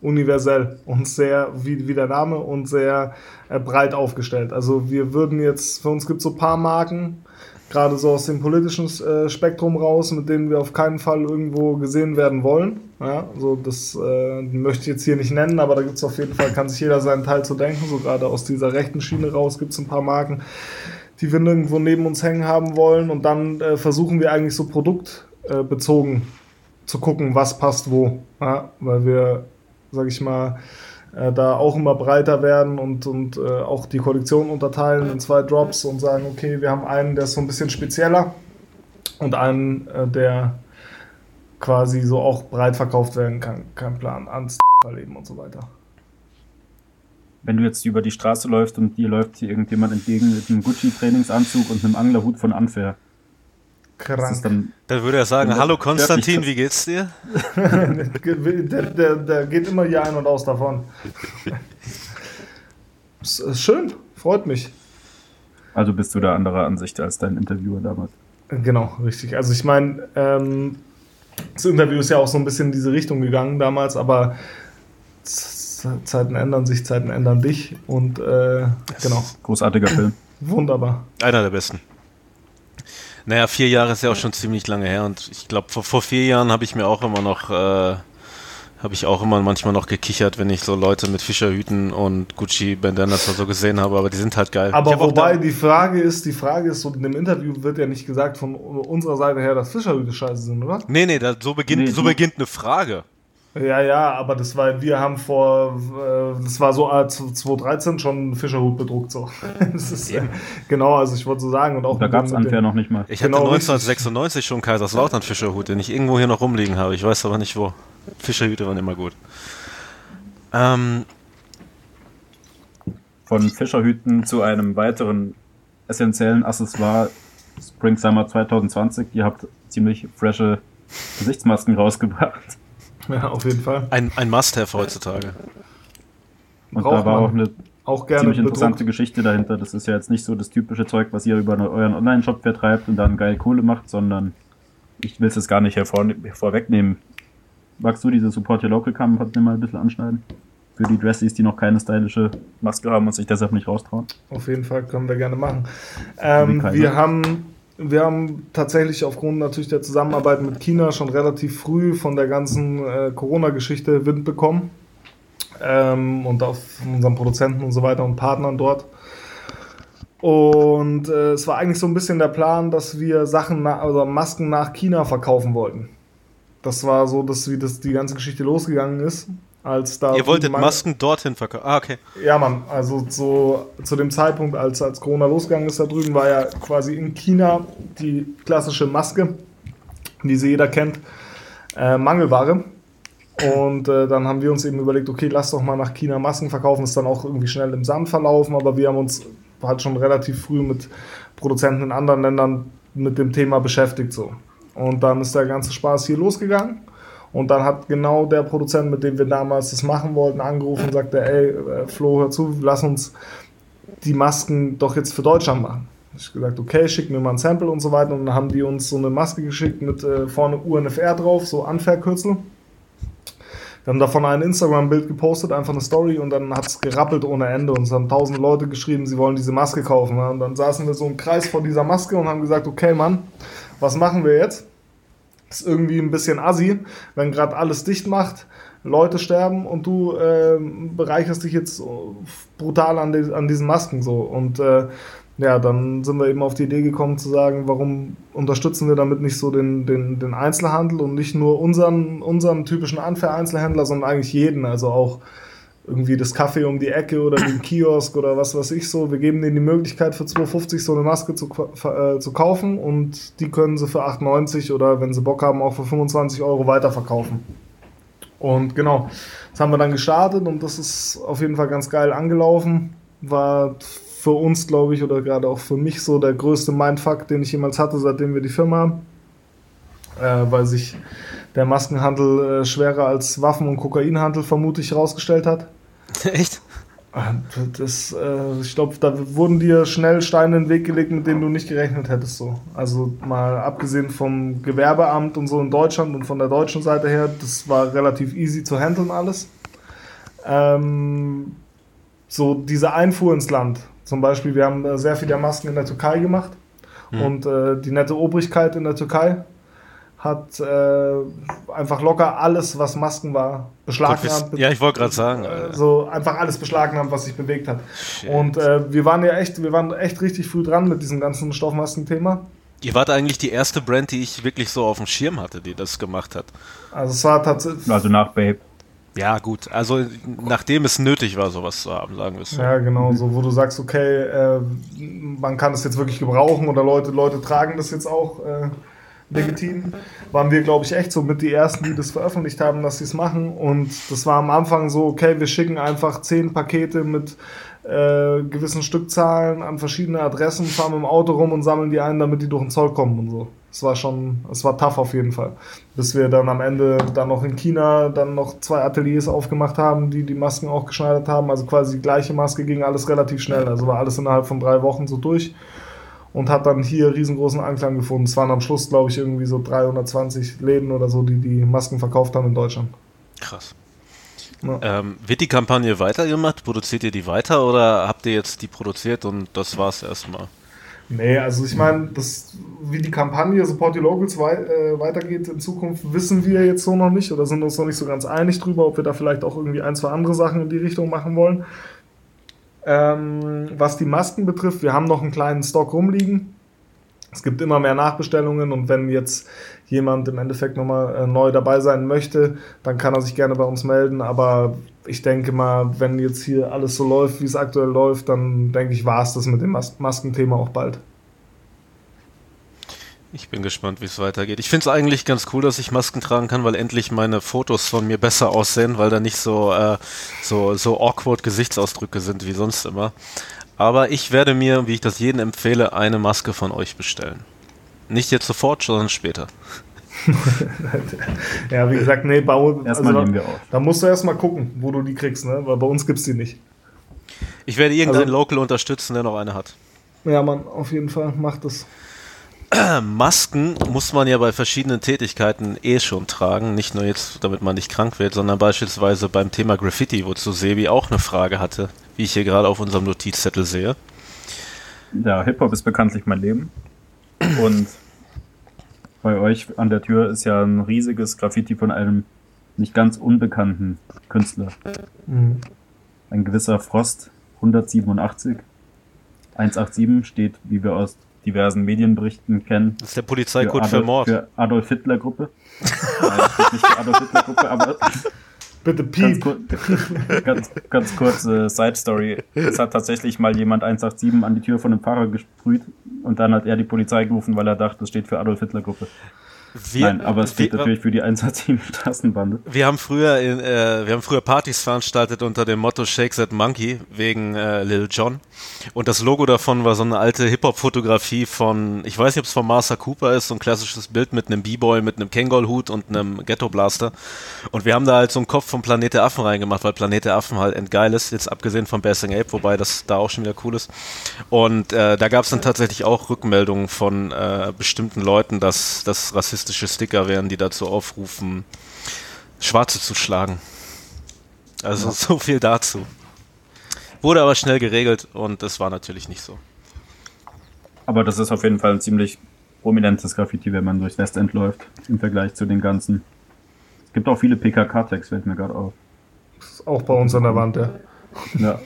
[SPEAKER 4] universell und sehr, wie, wie der Name, und sehr äh, breit aufgestellt. Also wir würden jetzt, für uns gibt es so ein paar Marken, gerade so aus dem politischen äh, Spektrum raus, mit denen wir auf keinen Fall irgendwo gesehen werden wollen. Ja, so das äh, möchte ich jetzt hier nicht nennen, aber da gibt es auf jeden Fall, kann sich jeder seinen Teil zu denken. So gerade aus dieser rechten Schiene raus gibt es ein paar Marken, die wir nirgendwo neben uns hängen haben wollen. Und dann äh, versuchen wir eigentlich so produktbezogen zu gucken, was passt wo. Ja, weil wir, sag ich mal, äh, da auch immer breiter werden und, und äh, auch die Kollektion unterteilen in zwei Drops und sagen, okay, wir haben einen, der ist so ein bisschen spezieller und einen, äh, der quasi so auch breit verkauft werden kann. Kein Plan, ans verleben und so weiter.
[SPEAKER 3] Wenn du jetzt über die Straße läufst und dir läuft hier irgendjemand entgegen mit einem Gucci-Trainingsanzug und einem Anglerhut von Unfair,
[SPEAKER 4] Krank.
[SPEAKER 3] dann
[SPEAKER 2] Dann würde er sagen, hallo Konstantin, wie geht's dir?
[SPEAKER 4] der, der, der geht immer hier ein und aus davon. Schön, freut mich.
[SPEAKER 3] Also bist du da anderer Ansicht als dein Interviewer damals?
[SPEAKER 4] Genau, richtig. Also ich meine, ähm, das Interview ist ja auch so ein bisschen in diese Richtung gegangen damals, aber es Zeiten ändern sich, Zeiten ändern dich. Und äh, genau.
[SPEAKER 3] Großartiger Film.
[SPEAKER 4] Wunderbar.
[SPEAKER 2] Einer der besten. Naja, vier Jahre ist ja auch schon ziemlich lange her und ich glaube, vor, vor vier Jahren habe ich mir auch immer noch, äh, habe ich auch immer manchmal noch gekichert, wenn ich so Leute mit Fischerhüten und Gucci Bandanas oder so gesehen habe, aber die sind halt geil.
[SPEAKER 4] Aber wobei die Frage ist, die Frage ist, so in dem Interview wird ja nicht gesagt von unserer Seite her, dass Fischerhüte scheiße sind, oder?
[SPEAKER 2] Nee, nee, da, so, beginnt, nee, so beginnt eine Frage.
[SPEAKER 4] Ja, ja, aber das war, wir haben vor, äh, das war so als 2013 schon Fischerhut bedruckt, so. das ist, äh, genau, also ich wollte so sagen. Und auch
[SPEAKER 3] da gab es Anfair noch nicht mal.
[SPEAKER 2] Ich hatte genau 1996 richtig. schon Kaiserslautern Fischerhut, den ich irgendwo hier noch rumliegen habe. Ich weiß aber nicht wo. Fischerhüte waren immer gut. Ähm,
[SPEAKER 3] Von Fischerhüten zu einem weiteren essentiellen Accessoire Spring Summer 2020. Ihr habt ziemlich frische Gesichtsmasken rausgebracht.
[SPEAKER 4] Ja, auf jeden Fall.
[SPEAKER 2] Ein, ein Must-Have heutzutage.
[SPEAKER 3] Und Braucht da war auch eine auch gerne ziemlich interessante bedruckt. Geschichte dahinter. Das ist ja jetzt nicht so das typische Zeug, was ihr über euren Online-Shop vertreibt und dann geil Kohle macht, sondern ich will es jetzt gar nicht hervor, hervorwegnehmen. Magst du diese Support Your Local Kampagne mal ein bisschen anschneiden? Für die Dressies, die noch keine stylische Maske haben und sich deshalb nicht raustrauen.
[SPEAKER 4] Auf jeden Fall können wir gerne machen. Ähm, wir haben wir haben tatsächlich aufgrund natürlich der Zusammenarbeit mit China schon relativ früh von der ganzen äh, Corona-Geschichte Wind bekommen. Ähm, und auf unseren Produzenten und so weiter und Partnern dort. Und äh, es war eigentlich so ein bisschen der Plan, dass wir Sachen, also Masken nach China verkaufen wollten. Das war so, dass wie das die ganze Geschichte losgegangen ist als da.
[SPEAKER 2] Ihr wolltet Masken dorthin verkaufen. Ah, okay.
[SPEAKER 4] Ja, Mann. Also so zu dem Zeitpunkt, als, als Corona losgegangen ist da drüben, war ja quasi in China die klassische Maske, die sie jeder kennt, äh, Mangelware. Und äh, dann haben wir uns eben überlegt, okay, lass doch mal nach China Masken verkaufen. Ist dann auch irgendwie schnell im Sand verlaufen, aber wir haben uns halt schon relativ früh mit Produzenten in anderen Ländern mit dem Thema beschäftigt. So. Und dann ist der ganze Spaß hier losgegangen. Und dann hat genau der Produzent, mit dem wir damals das machen wollten, angerufen und sagte, ey, äh, Flo, hör zu, lass uns die Masken doch jetzt für Deutschland machen. Ich gesagt, okay, schick mir mal ein Sample und so weiter. Und dann haben die uns so eine Maske geschickt mit äh, vorne UNFR drauf, so Anfährkürzel. Wir haben davon ein Instagram-Bild gepostet, einfach eine Story und dann hat es gerappelt ohne Ende und es haben tausende Leute geschrieben, sie wollen diese Maske kaufen. Und dann saßen wir so im Kreis vor dieser Maske und haben gesagt, okay Mann, was machen wir jetzt? Ist irgendwie ein bisschen assi, wenn gerade alles dicht macht, Leute sterben und du äh, bereicherst dich jetzt brutal an, die, an diesen Masken so. Und äh, ja, dann sind wir eben auf die Idee gekommen zu sagen, warum unterstützen wir damit nicht so den, den, den Einzelhandel und nicht nur unseren, unseren typischen Anfair-Einzelhändler, sondern eigentlich jeden, also auch irgendwie das Kaffee um die Ecke oder den Kiosk oder was weiß ich so. Wir geben denen die Möglichkeit für 2,50 so eine Maske zu, äh, zu kaufen und die können sie für 8,90 oder wenn sie Bock haben auch für 25 Euro weiterverkaufen. Und genau, das haben wir dann gestartet und das ist auf jeden Fall ganz geil angelaufen. War für uns, glaube ich, oder gerade auch für mich so der größte Mindfuck, den ich jemals hatte, seitdem wir die Firma haben. Äh, weil sich der Maskenhandel äh, schwerer als Waffen- und Kokainhandel vermutlich herausgestellt hat.
[SPEAKER 2] Echt?
[SPEAKER 4] Ah, das, äh, ich glaube, da wurden dir schnell Steine in den Weg gelegt, mit denen du nicht gerechnet hättest. So. Also mal abgesehen vom Gewerbeamt und so in Deutschland und von der deutschen Seite her, das war relativ easy zu handeln alles. Ähm, so diese Einfuhr ins Land. Zum Beispiel, wir haben sehr viele Masken in der Türkei gemacht hm. und äh, die nette Obrigkeit in der Türkei hat äh, einfach locker alles, was Masken war, beschlagnahmt.
[SPEAKER 2] Ja, ich wollte gerade sagen.
[SPEAKER 4] Äh, so einfach alles beschlagnahmt, was sich bewegt hat. Shit. Und äh, wir waren ja echt, wir waren echt richtig früh dran mit diesem ganzen Stoffmasken-Thema.
[SPEAKER 2] Ihr wart eigentlich die erste Brand, die ich wirklich so auf dem Schirm hatte, die das gemacht hat.
[SPEAKER 4] Also es war tatsächlich.
[SPEAKER 3] Also nach Babe.
[SPEAKER 2] Ja, gut. Also nachdem es nötig war, sowas zu haben, sagen wir es
[SPEAKER 4] so. Ja, genau, so wo du sagst, okay, äh, man kann es jetzt wirklich gebrauchen oder Leute, Leute tragen das jetzt auch. Legitim. Waren wir, glaube ich, echt so mit die Ersten, die das veröffentlicht haben, dass sie es machen. Und das war am Anfang so, okay, wir schicken einfach zehn Pakete mit äh, gewissen Stückzahlen an verschiedene Adressen, fahren dem Auto rum und sammeln die ein, damit die durch den Zoll kommen und so. Es war schon, es war tough auf jeden Fall. Bis wir dann am Ende dann noch in China dann noch zwei Ateliers aufgemacht haben, die die Masken auch geschneidert haben. Also quasi die gleiche Maske ging alles relativ schnell. Also war alles innerhalb von drei Wochen so durch und hat dann hier riesengroßen Anklang gefunden. Es waren am Schluss, glaube ich, irgendwie so 320 Läden oder so, die die Masken verkauft haben in Deutschland.
[SPEAKER 2] Krass. Ja. Ähm, wird die Kampagne weitergemacht? Produziert ihr die weiter oder habt ihr jetzt die produziert und das war's erstmal?
[SPEAKER 4] Nee, also ich meine, wie die Kampagne Support Your Locals wei äh, weitergeht in Zukunft, wissen wir jetzt so noch nicht oder sind uns noch nicht so ganz einig drüber, ob wir da vielleicht auch irgendwie ein, zwei andere Sachen in die Richtung machen wollen. Ähm, was die Masken betrifft, wir haben noch einen kleinen Stock rumliegen. Es gibt immer mehr Nachbestellungen und wenn jetzt jemand im Endeffekt nochmal äh, neu dabei sein möchte, dann kann er sich gerne bei uns melden. Aber ich denke mal, wenn jetzt hier alles so läuft, wie es aktuell läuft, dann denke ich, war es das mit dem Mas Maskenthema auch bald.
[SPEAKER 2] Ich bin gespannt, wie es weitergeht. Ich finde es eigentlich ganz cool, dass ich Masken tragen kann, weil endlich meine Fotos von mir besser aussehen, weil da nicht so, äh, so, so awkward Gesichtsausdrücke sind wie sonst immer. Aber ich werde mir, wie ich das jedem empfehle, eine Maske von euch bestellen. Nicht jetzt sofort, sondern später.
[SPEAKER 4] ja, wie gesagt, nee, bau.
[SPEAKER 3] Erstmal also, nehmen wir auf.
[SPEAKER 4] Da musst du erstmal gucken, wo du die kriegst, ne? Weil bei uns gibt es die nicht.
[SPEAKER 2] Ich werde irgendeinen also, Local unterstützen, der noch eine hat.
[SPEAKER 4] Ja, man, auf jeden Fall, macht das.
[SPEAKER 2] Masken muss man ja bei verschiedenen Tätigkeiten eh schon tragen. Nicht nur jetzt, damit man nicht krank wird, sondern beispielsweise beim Thema Graffiti, wozu Sebi auch eine Frage hatte, wie ich hier gerade auf unserem Notizzettel sehe.
[SPEAKER 3] Ja, Hip-Hop ist bekanntlich mein Leben. Und bei euch an der Tür ist ja ein riesiges Graffiti von einem nicht ganz unbekannten Künstler. Mhm. Ein gewisser Frost 187. 187 steht, wie wir aus diversen Medienberichten kennen.
[SPEAKER 2] Das ist der Polizeicode für, für Mord.
[SPEAKER 3] Für Adolf Hitler Gruppe. Nein, steht nicht für Adolf Hitler Gruppe, aber
[SPEAKER 4] Bitte Piep.
[SPEAKER 3] Ganz, ganz, ganz kurze Side Story. Es hat tatsächlich mal jemand 187 an die Tür von einem Fahrer gesprüht und dann hat er die Polizei gerufen, weil er dachte, das steht für Adolf Hitler Gruppe. Wir, Nein, aber es wir, natürlich für die 187 Straßenbande.
[SPEAKER 2] Wir haben früher in, äh, wir haben früher Partys veranstaltet unter dem Motto Shake That Monkey wegen äh, Lil Jon. Und das Logo davon war so eine alte Hip-Hop-Fotografie von, ich weiß nicht, ob es von Martha Cooper ist, so ein klassisches Bild mit einem B-Boy, mit einem Kangol-Hut und einem Ghetto-Blaster. Und wir haben da halt so einen Kopf vom Planet der Affen reingemacht, weil Planet der Affen halt endgeil ist, jetzt abgesehen von Basing Ape, wobei das da auch schon wieder cool ist. Und äh, da gab es dann tatsächlich auch Rückmeldungen von äh, bestimmten Leuten, dass das Rassismus rassistische Sticker wären, die dazu aufrufen, Schwarze zu schlagen. Also ja. so viel dazu. Wurde aber schnell geregelt und es war natürlich nicht so.
[SPEAKER 3] Aber das ist auf jeden Fall ein ziemlich prominentes Graffiti, wenn man durchs Westend läuft, im Vergleich zu den ganzen. Es gibt auch viele PKK-Tags, fällt mir gerade auf.
[SPEAKER 4] Das ist auch bei uns an der Wand, ja.
[SPEAKER 3] Ja.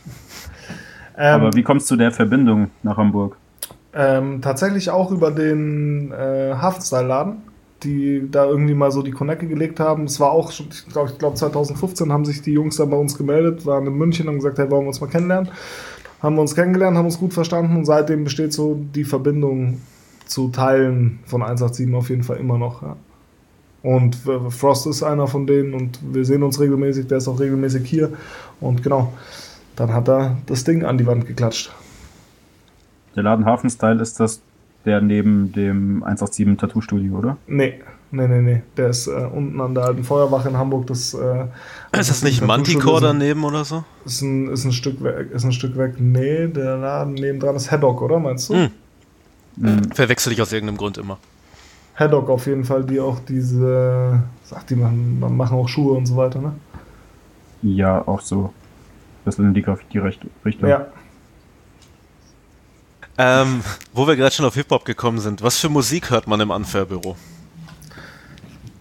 [SPEAKER 3] ähm, aber wie kommst du zu der Verbindung nach Hamburg?
[SPEAKER 4] Ähm, tatsächlich auch über den äh, Hafenstyle-Laden die da irgendwie mal so die Konecke gelegt haben. Es war auch schon, ich glaube, glaub 2015 haben sich die Jungs dann bei uns gemeldet, waren in München und gesagt, hey, wollen wir uns mal kennenlernen. Haben wir uns kennengelernt, haben uns gut verstanden und seitdem besteht so die Verbindung zu Teilen von 187 auf jeden Fall immer noch. Ja. Und Frost ist einer von denen und wir sehen uns regelmäßig, der ist auch regelmäßig hier. Und genau, dann hat er das Ding an die Wand geklatscht.
[SPEAKER 3] Der Laden Hafenstyle ist das der neben dem 187 Tattoo Studio, oder?
[SPEAKER 4] Nee, nee, nee, nee. Der ist äh, unten an der alten Feuerwache in Hamburg. Das, äh,
[SPEAKER 2] ist das nicht Manticore daneben oder so?
[SPEAKER 4] Ist ein, ist, ein Stück weg, ist ein Stück weg. Nee, der Laden nebendran ist Haddock, oder meinst du? Hm.
[SPEAKER 2] Mhm. Verwechsel ich aus irgendeinem Grund immer.
[SPEAKER 4] Haddock auf jeden Fall, die auch diese, sagt die machen, machen auch Schuhe und so weiter, ne?
[SPEAKER 3] Ja, auch so. Das in die Graffiti-Richtung.
[SPEAKER 4] Ja,
[SPEAKER 2] ähm, wo wir gerade schon auf Hip-Hop gekommen sind, was für Musik hört man im Unfair-Büro?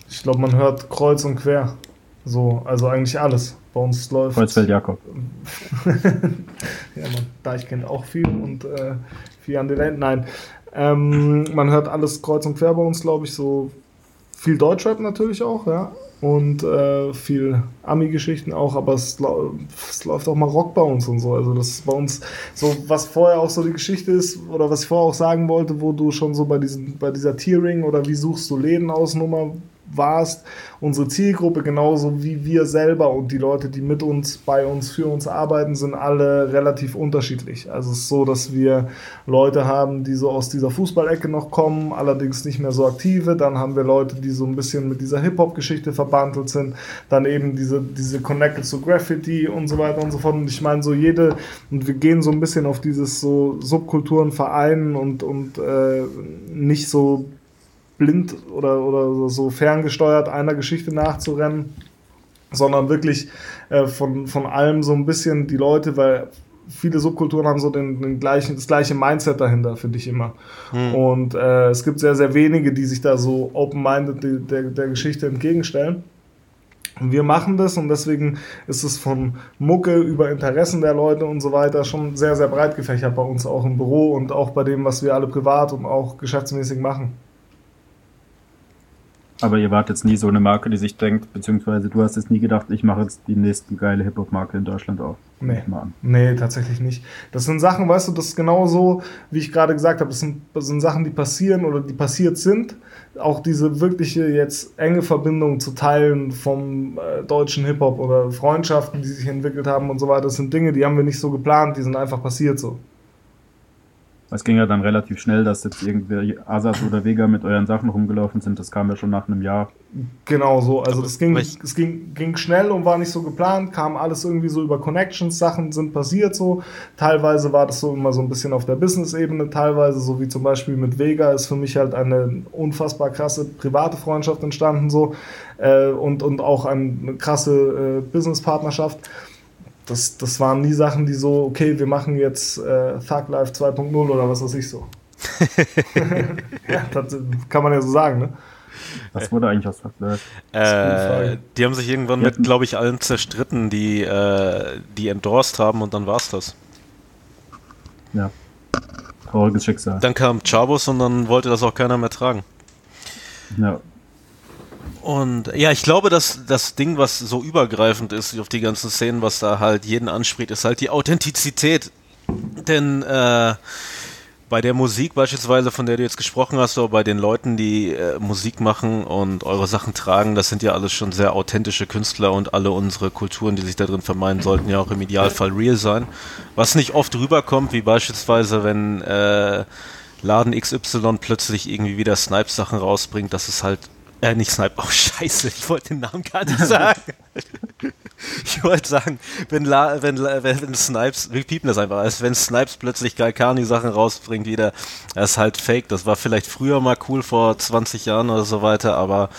[SPEAKER 4] Ich glaube, man hört kreuz und quer. So, also eigentlich alles. Bei uns läuft.
[SPEAKER 3] Kreuzfeld Jakob.
[SPEAKER 4] ja, man, da ich kenne auch viel und äh, viel an den Enden. Nein. Ähm, man hört alles kreuz und quer bei uns, glaube ich, so viel Deutschrap natürlich auch, ja und äh, viel Ami-Geschichten auch, aber es, es, läuft auch mal Rock bei uns und so. Also das ist bei uns so, was vorher auch so die Geschichte ist, oder was ich vorher auch sagen wollte, wo du schon so bei diesen, bei dieser Tiering oder wie suchst du Läden aus Nummer warst, unsere Zielgruppe genauso wie wir selber und die Leute, die mit uns, bei uns, für uns arbeiten, sind alle relativ unterschiedlich. Also es ist so, dass wir Leute haben, die so aus dieser Fußballecke noch kommen, allerdings nicht mehr so aktive. Dann haben wir Leute, die so ein bisschen mit dieser Hip-Hop-Geschichte verbandelt sind. Dann eben diese, diese Connected zu Graffiti und so weiter und so fort. Und ich meine, so jede, und wir gehen so ein bisschen auf dieses so Subkulturen vereinen und, und äh, nicht so blind oder, oder so ferngesteuert einer Geschichte nachzurennen. sondern wirklich äh, von, von allem so ein bisschen die Leute, weil viele Subkulturen haben so den, den gleichen, das gleiche Mindset dahinter, finde ich immer. Hm. Und äh, es gibt sehr, sehr wenige, die sich da so open-minded der, der Geschichte entgegenstellen. Und wir machen das und deswegen ist es von Mucke über Interessen der Leute und so weiter schon sehr, sehr breit gefächert bei uns auch im Büro und auch bei dem, was wir alle privat und auch geschäftsmäßig machen.
[SPEAKER 3] Aber ihr wart jetzt nie so eine Marke, die sich denkt, beziehungsweise du hast jetzt nie gedacht, ich mache jetzt die nächste geile Hip-Hop-Marke in Deutschland auf.
[SPEAKER 4] Nee. nee, tatsächlich nicht. Das sind Sachen, weißt du, das ist genauso, wie ich gerade gesagt habe, das sind, das sind Sachen, die passieren oder die passiert sind. Auch diese wirkliche jetzt enge Verbindung zu teilen vom äh, deutschen Hip-Hop oder Freundschaften, die sich entwickelt haben und so weiter, das sind Dinge, die haben wir nicht so geplant, die sind einfach passiert so.
[SPEAKER 3] Es ging ja dann relativ schnell, dass jetzt irgendwie Asas oder Vega mit euren Sachen rumgelaufen sind. Das kam ja schon nach einem Jahr.
[SPEAKER 4] Genau so. Also das ging, es ging, ging schnell und war nicht so geplant. Kam alles irgendwie so über Connections. Sachen sind passiert so. Teilweise war das so immer so ein bisschen auf der Business-Ebene. Teilweise so wie zum Beispiel mit Vega ist für mich halt eine unfassbar krasse private Freundschaft entstanden so. Äh, und, und auch eine krasse äh, Business-Partnerschaft das, das waren nie Sachen, die so, okay, wir machen jetzt äh, Thug Life 2.0 oder was weiß ich so. ja, das kann man ja so sagen, ne?
[SPEAKER 3] Was wurde eigentlich aus Thug Life?
[SPEAKER 2] Äh, die haben sich irgendwann mit, glaube ich, allen zerstritten, die, äh, die endorsed haben und dann war's das.
[SPEAKER 3] Ja. Trauriges Schicksal.
[SPEAKER 2] Dann kam Chabos und dann wollte das auch keiner mehr tragen.
[SPEAKER 3] Ja.
[SPEAKER 2] Und ja, ich glaube, dass das Ding, was so übergreifend ist auf die ganzen Szenen, was da halt jeden anspricht, ist halt die Authentizität. Denn äh, bei der Musik beispielsweise, von der du jetzt gesprochen hast, oder bei den Leuten, die äh, Musik machen und eure Sachen tragen, das sind ja alles schon sehr authentische Künstler und alle unsere Kulturen, die sich da drin vermeiden, sollten ja auch im Idealfall real sein. Was nicht oft rüberkommt, wie beispielsweise, wenn äh, Laden XY plötzlich irgendwie wieder Snipes-Sachen rausbringt, dass es halt äh, nicht Snipe. Oh, scheiße, ich wollte den Namen gar nicht sagen. ich wollte sagen, wenn, La, wenn, wenn, wenn Snipes, wir piepen das einfach, als wenn Snipes plötzlich Galkani-Sachen rausbringt wieder, das ist halt fake. Das war vielleicht früher mal cool vor 20 Jahren oder so weiter, aber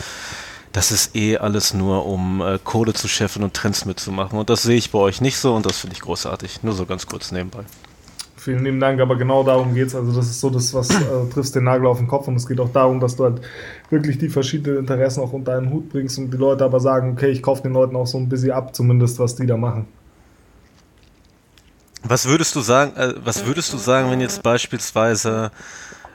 [SPEAKER 2] das ist eh alles nur, um äh, Kohle zu scheffeln und Trends mitzumachen. Und das sehe ich bei euch nicht so und das finde ich großartig. Nur so ganz kurz nebenbei.
[SPEAKER 4] Vielen lieben Dank, aber genau darum geht es. Also das ist so das, was äh, triffst den Nagel auf den Kopf und es geht auch darum, dass du halt wirklich die verschiedenen Interessen auch unter einen Hut bringst und die Leute aber sagen, okay, ich kaufe den Leuten auch so ein bisschen ab, zumindest was die da machen.
[SPEAKER 2] Was würdest du sagen, äh, was würdest du sagen, wenn jetzt beispielsweise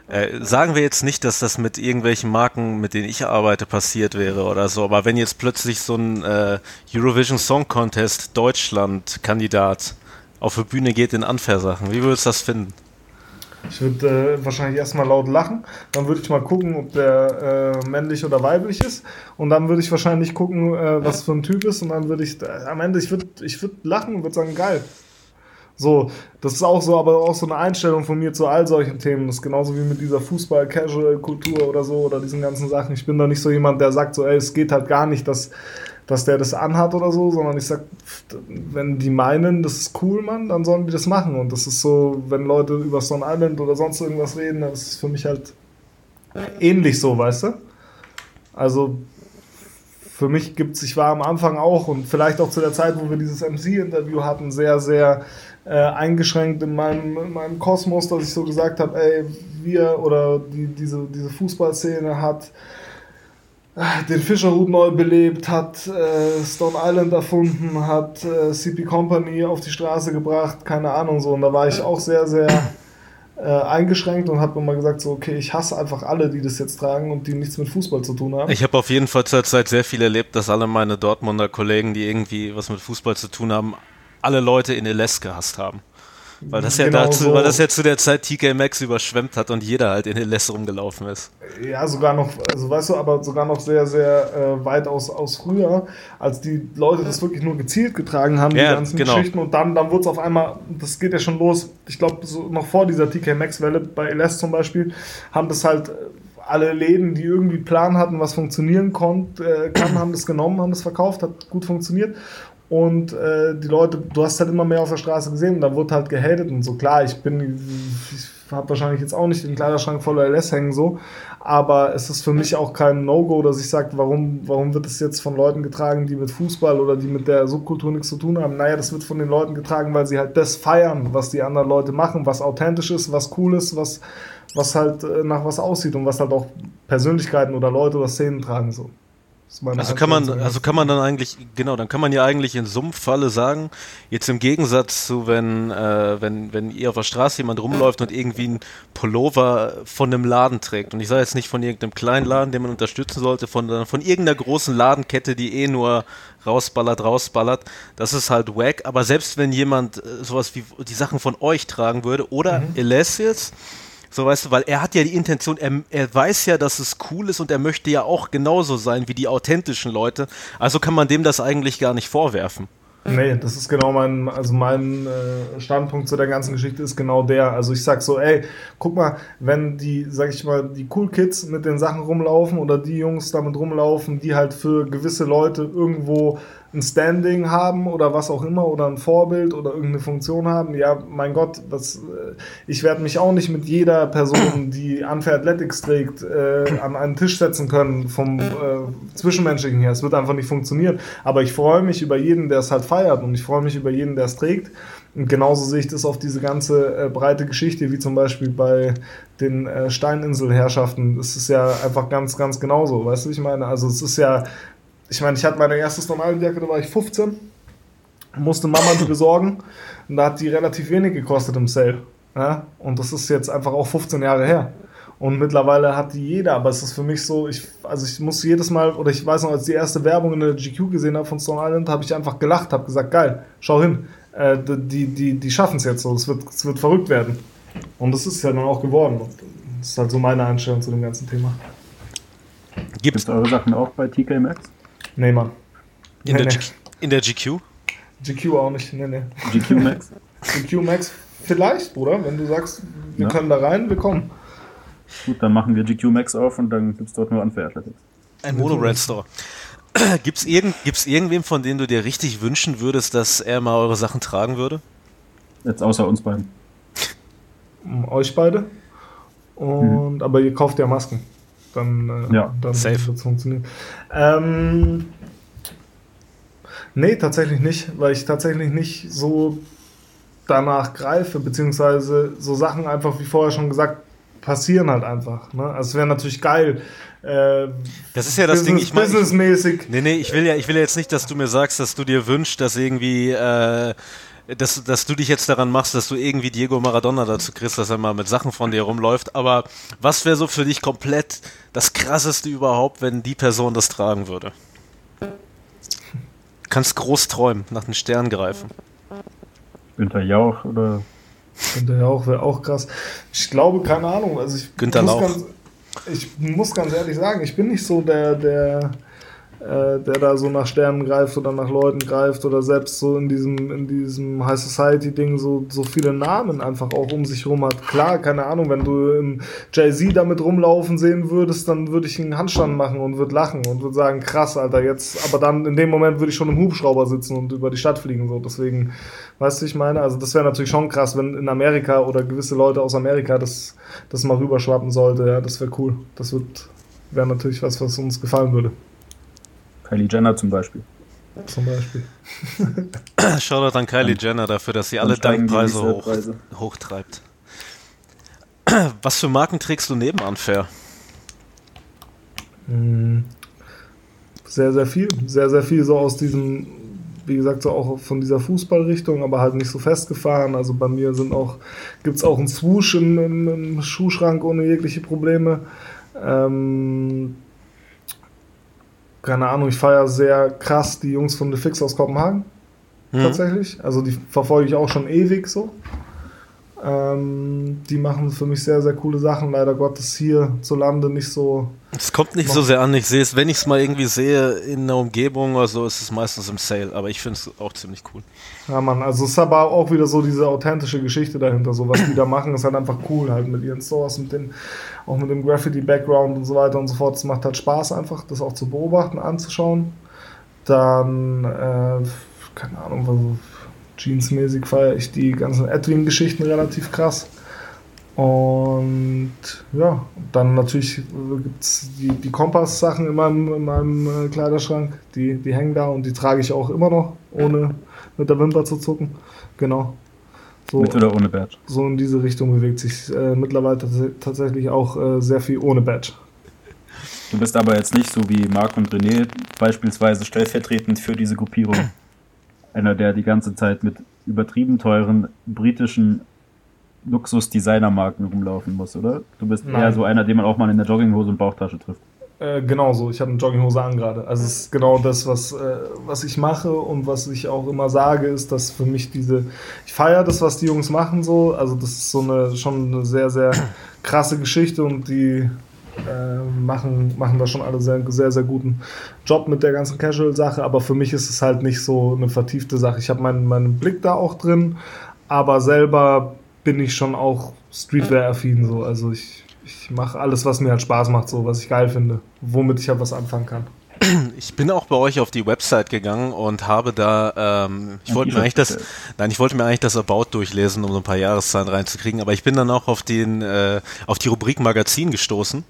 [SPEAKER 2] äh, sagen wir jetzt nicht, dass das mit irgendwelchen Marken, mit denen ich arbeite, passiert wäre oder so, aber wenn jetzt plötzlich so ein äh, Eurovision Song Contest Deutschland Kandidat auf die Bühne geht in Unfair-Sachen. Wie würdest du das finden?
[SPEAKER 4] Ich würde äh, wahrscheinlich erstmal laut lachen. Dann würde ich mal gucken, ob der äh, männlich oder weiblich ist. Und dann würde ich wahrscheinlich gucken, äh, was für ein Typ ist. Und dann würde ich äh, am Ende, ich würde ich würd lachen und würde sagen, geil. So, das ist auch so, aber auch so eine Einstellung von mir zu all solchen Themen. Das ist genauso wie mit dieser Fußball-Casual-Kultur oder so oder diesen ganzen Sachen. Ich bin da nicht so jemand, der sagt so, ey, es geht halt gar nicht, dass dass der das anhat oder so, sondern ich sag, wenn die meinen, das ist cool, Mann, dann sollen die das machen. Und das ist so, wenn Leute über Stone Island oder sonst irgendwas reden, das ist für mich halt ähnlich so, weißt du? Also für mich gibt es, ich war am Anfang auch und vielleicht auch zu der Zeit, wo wir dieses MC-Interview hatten, sehr, sehr äh, eingeschränkt in meinem, in meinem Kosmos, dass ich so gesagt habe, ey, wir oder die, diese, diese Fußballszene hat den Fischerhut neu belebt, hat äh, Stone Island erfunden, hat äh, CP Company auf die Straße gebracht, keine Ahnung so. Und da war ich auch sehr, sehr äh, eingeschränkt und habe immer gesagt, so, okay, ich hasse einfach alle, die das jetzt tragen und die nichts mit Fußball zu tun haben.
[SPEAKER 2] Ich habe auf jeden Fall zur Zeit sehr viel erlebt, dass alle meine Dortmunder Kollegen, die irgendwie was mit Fußball zu tun haben, alle Leute in LS gehasst haben. Weil das ja genau dazu, so. weil das ja zu der Zeit TK Maxx überschwemmt hat und jeder halt in den LS rumgelaufen ist.
[SPEAKER 4] Ja, sogar noch, also weißt du, aber sogar noch sehr, sehr äh, weit aus, aus früher, als die Leute das wirklich nur gezielt getragen haben, ja, die ganzen genau. Geschichten. Und dann, dann wurde es auf einmal, das geht ja schon los, ich glaube, so noch vor dieser TK Maxx-Welle, bei LS zum Beispiel, haben das halt äh, alle Läden, die irgendwie Plan hatten, was funktionieren konnte, äh, kann, haben das genommen, haben das verkauft, hat gut funktioniert. Und äh, die Leute, du hast halt immer mehr auf der Straße gesehen und da wurde halt gehatet und so. Klar, ich bin, ich habe wahrscheinlich jetzt auch nicht den Kleiderschrank voller LS hängen so, aber es ist für mich auch kein No-Go, dass ich sage, warum, warum wird es jetzt von Leuten getragen, die mit Fußball oder die mit der Subkultur nichts zu tun haben? Naja, das wird von den Leuten getragen, weil sie halt das feiern, was die anderen Leute machen, was authentisch ist, was cool ist, was, was halt äh, nach was aussieht und was halt auch Persönlichkeiten oder Leute oder Szenen tragen so.
[SPEAKER 2] Also kann man, also kann man dann eigentlich, genau, dann kann man ja eigentlich in Sumpffalle sagen, jetzt im Gegensatz zu, wenn, äh, wenn, wenn ihr auf der Straße jemand rumläuft und irgendwie ein Pullover von einem Laden trägt. Und ich sage jetzt nicht von irgendeinem kleinen Laden, den man unterstützen sollte, von, von irgendeiner großen Ladenkette, die eh nur rausballert, rausballert. Das ist halt wack. Aber selbst wenn jemand äh, sowas wie die Sachen von euch tragen würde, oder mhm. Jetzt, so weißt du, weil er hat ja die Intention, er, er weiß ja, dass es cool ist und er möchte ja auch genauso sein wie die authentischen Leute. Also kann man dem das eigentlich gar nicht vorwerfen.
[SPEAKER 4] Nee, das ist genau mein, also mein äh, Standpunkt zu der ganzen Geschichte ist genau der. Also ich sag so, ey, guck mal, wenn die, sag ich mal, die Cool Kids mit den Sachen rumlaufen oder die Jungs damit rumlaufen, die halt für gewisse Leute irgendwo ein Standing haben oder was auch immer oder ein Vorbild oder irgendeine Funktion haben, ja, mein Gott, das, äh, ich werde mich auch nicht mit jeder Person, die Unfair Athletics trägt, äh, an einen Tisch setzen können vom äh, Zwischenmenschlichen her. Es wird einfach nicht funktionieren. Aber ich freue mich über jeden, der es halt feiert und ich freue mich über jeden, der es trägt. Und genauso sehe ich das auf diese ganze äh, breite Geschichte, wie zum Beispiel bei den äh, Steininselherrschaften. Das ist ja einfach ganz, ganz genauso. Weißt du, ich meine? Also, es ist ja ich meine, ich hatte meine erste Normaljacke, da war ich 15, musste Mama die besorgen und da hat die relativ wenig gekostet im Sale. Ja? Und das ist jetzt einfach auch 15 Jahre her. Und mittlerweile hat die jeder, aber es ist für mich so, ich, also ich muss jedes Mal, oder ich weiß noch, als die erste Werbung in der GQ gesehen habe von Stone Island, habe ich einfach gelacht, habe gesagt, geil, schau hin, äh, die, die, die schaffen es jetzt so, es wird, wird verrückt werden. Und das ist ja dann auch geworden. Das ist halt so meine Einstellung zu dem ganzen Thema.
[SPEAKER 3] Gibt es eure Sachen auch bei TK Maxx?
[SPEAKER 4] Nee, Mann.
[SPEAKER 2] In, nee, der, nee. in der GQ?
[SPEAKER 4] GQ auch nicht, nee, nee.
[SPEAKER 3] GQ Max?
[SPEAKER 4] GQ Max vielleicht, Bruder, wenn du sagst, wir ja. können da rein, wir kommen.
[SPEAKER 3] Gut, dann machen wir GQ Max auf und dann gibt es dort nur Unfair Athletics.
[SPEAKER 2] Ein Mono-Red Store. Gibt es irgend, gibt's irgendwem, von dem du dir richtig wünschen würdest, dass er mal eure Sachen tragen würde?
[SPEAKER 3] Jetzt außer uns beiden.
[SPEAKER 4] Euch beide. Und, mhm. Aber ihr kauft ja Masken dann, äh, ja, dann wird es funktionieren. Ähm, nee, tatsächlich nicht, weil ich tatsächlich nicht so danach greife, beziehungsweise so Sachen einfach, wie vorher schon gesagt, passieren halt einfach. Ne? Also es wäre natürlich geil. Äh,
[SPEAKER 2] das ist ja das Business, Ding, ich
[SPEAKER 4] meine. Businessmäßig.
[SPEAKER 2] Nee, nee, ich will ja, ich will ja jetzt nicht, dass du mir sagst, dass du dir wünschst, dass irgendwie äh, dass, dass du dich jetzt daran machst, dass du irgendwie Diego Maradona dazu kriegst, dass er mal mit Sachen von dir rumläuft. Aber was wäre so für dich komplett das krasseste überhaupt, wenn die Person das tragen würde? Kannst groß träumen, nach den Sternen greifen.
[SPEAKER 3] Günter Jauch oder.
[SPEAKER 4] Günter Jauch wäre auch krass. Ich glaube, keine Ahnung. Also ich
[SPEAKER 2] Günter Lauch.
[SPEAKER 4] Ganz, ich muss ganz ehrlich sagen, ich bin nicht so der, der der da so nach Sternen greift oder nach Leuten greift oder selbst so in diesem, in diesem High Society-Ding so, so viele Namen einfach auch um sich rum hat. Klar, keine Ahnung, wenn du im Jay-Z damit rumlaufen sehen würdest, dann würde ich einen Handstand machen und würde lachen und würde sagen, krass, Alter, jetzt, aber dann in dem Moment würde ich schon im Hubschrauber sitzen und über die Stadt fliegen, so. Deswegen, weißt du, ich meine, also das wäre natürlich schon krass, wenn in Amerika oder gewisse Leute aus Amerika das, das mal rüberschwappen sollte, ja, das wäre cool. Das wird, wäre natürlich was, was uns gefallen würde.
[SPEAKER 3] Kylie Jenner zum Beispiel.
[SPEAKER 4] Zum Beispiel.
[SPEAKER 2] Shoutout an Kylie Jenner dafür, dass sie alle Dankpreise hoch, hochtreibt. Was für Marken trägst du neben Unfair?
[SPEAKER 4] Hm. Sehr, sehr viel. Sehr, sehr viel so aus diesem, wie gesagt, so auch von dieser Fußballrichtung, aber halt nicht so festgefahren. Also bei mir sind auch, gibt es auch einen Swoosh im, im, Schuhschrank ohne jegliche Probleme. Ähm, keine Ahnung, ich feiere sehr krass die Jungs von The Fix aus Kopenhagen. Mhm. Tatsächlich. Also die verfolge ich auch schon ewig so. Ähm, die machen für mich sehr, sehr coole Sachen. Leider Gottes hier zu Lande nicht so.
[SPEAKER 2] Es kommt nicht so sehr an. Ich sehe es, wenn ich es mal irgendwie sehe in der Umgebung oder so, ist es meistens im Sale. Aber ich finde es auch ziemlich cool.
[SPEAKER 4] Ja, Mann. Also es ist aber auch wieder so diese authentische Geschichte dahinter. So was die da machen, ist halt einfach cool halt mit ihren Stores, mit den, auch mit dem Graffiti-Background und so weiter und so fort. Es macht halt Spaß einfach, das auch zu beobachten, anzuschauen. Dann, äh, keine Ahnung, was Jeans-mäßig feiere ich die ganzen Edwin-Geschichten relativ krass. Und ja, dann natürlich gibt es die, die Kompass-Sachen in meinem, in meinem äh, Kleiderschrank. Die, die hängen da und die trage ich auch immer noch, ohne mit der Wimper zu zucken. Genau.
[SPEAKER 3] So, mit oder ohne Badge?
[SPEAKER 4] So in diese Richtung bewegt sich äh, mittlerweile tatsächlich auch äh, sehr viel ohne Badge.
[SPEAKER 3] Du bist aber jetzt nicht so wie Marc und René beispielsweise stellvertretend für diese Gruppierung. Einer, der die ganze Zeit mit übertrieben teuren britischen Luxus-Designer-Marken rumlaufen muss, oder? Du bist Nein. eher so einer, den man auch mal in der Jogginghose und Bauchtasche trifft.
[SPEAKER 4] Äh, genau so, ich habe eine Jogginghose an gerade. Also es ist genau das, was, äh, was ich mache und was ich auch immer sage, ist, dass für mich diese, ich feiere das, was die Jungs machen so, also das ist so eine schon eine sehr, sehr krasse Geschichte und die äh, machen, machen da schon alle sehr, sehr, sehr guten Job mit der ganzen Casual-Sache, aber für mich ist es halt nicht so eine vertiefte Sache. Ich habe meinen, meinen Blick da auch drin, aber selber bin ich schon auch Streetwear-affin so, also ich ich mache alles, was mir halt Spaß macht, so was ich geil finde, womit ich halt was anfangen kann.
[SPEAKER 2] Ich bin auch bei euch auf die Website gegangen und habe da, ähm, ich wollte mir eigentlich das, nein, ich wollte mir eigentlich das About durchlesen, um so ein paar Jahreszahlen reinzukriegen, aber ich bin dann auch auf den, äh, auf die Rubrik Magazin gestoßen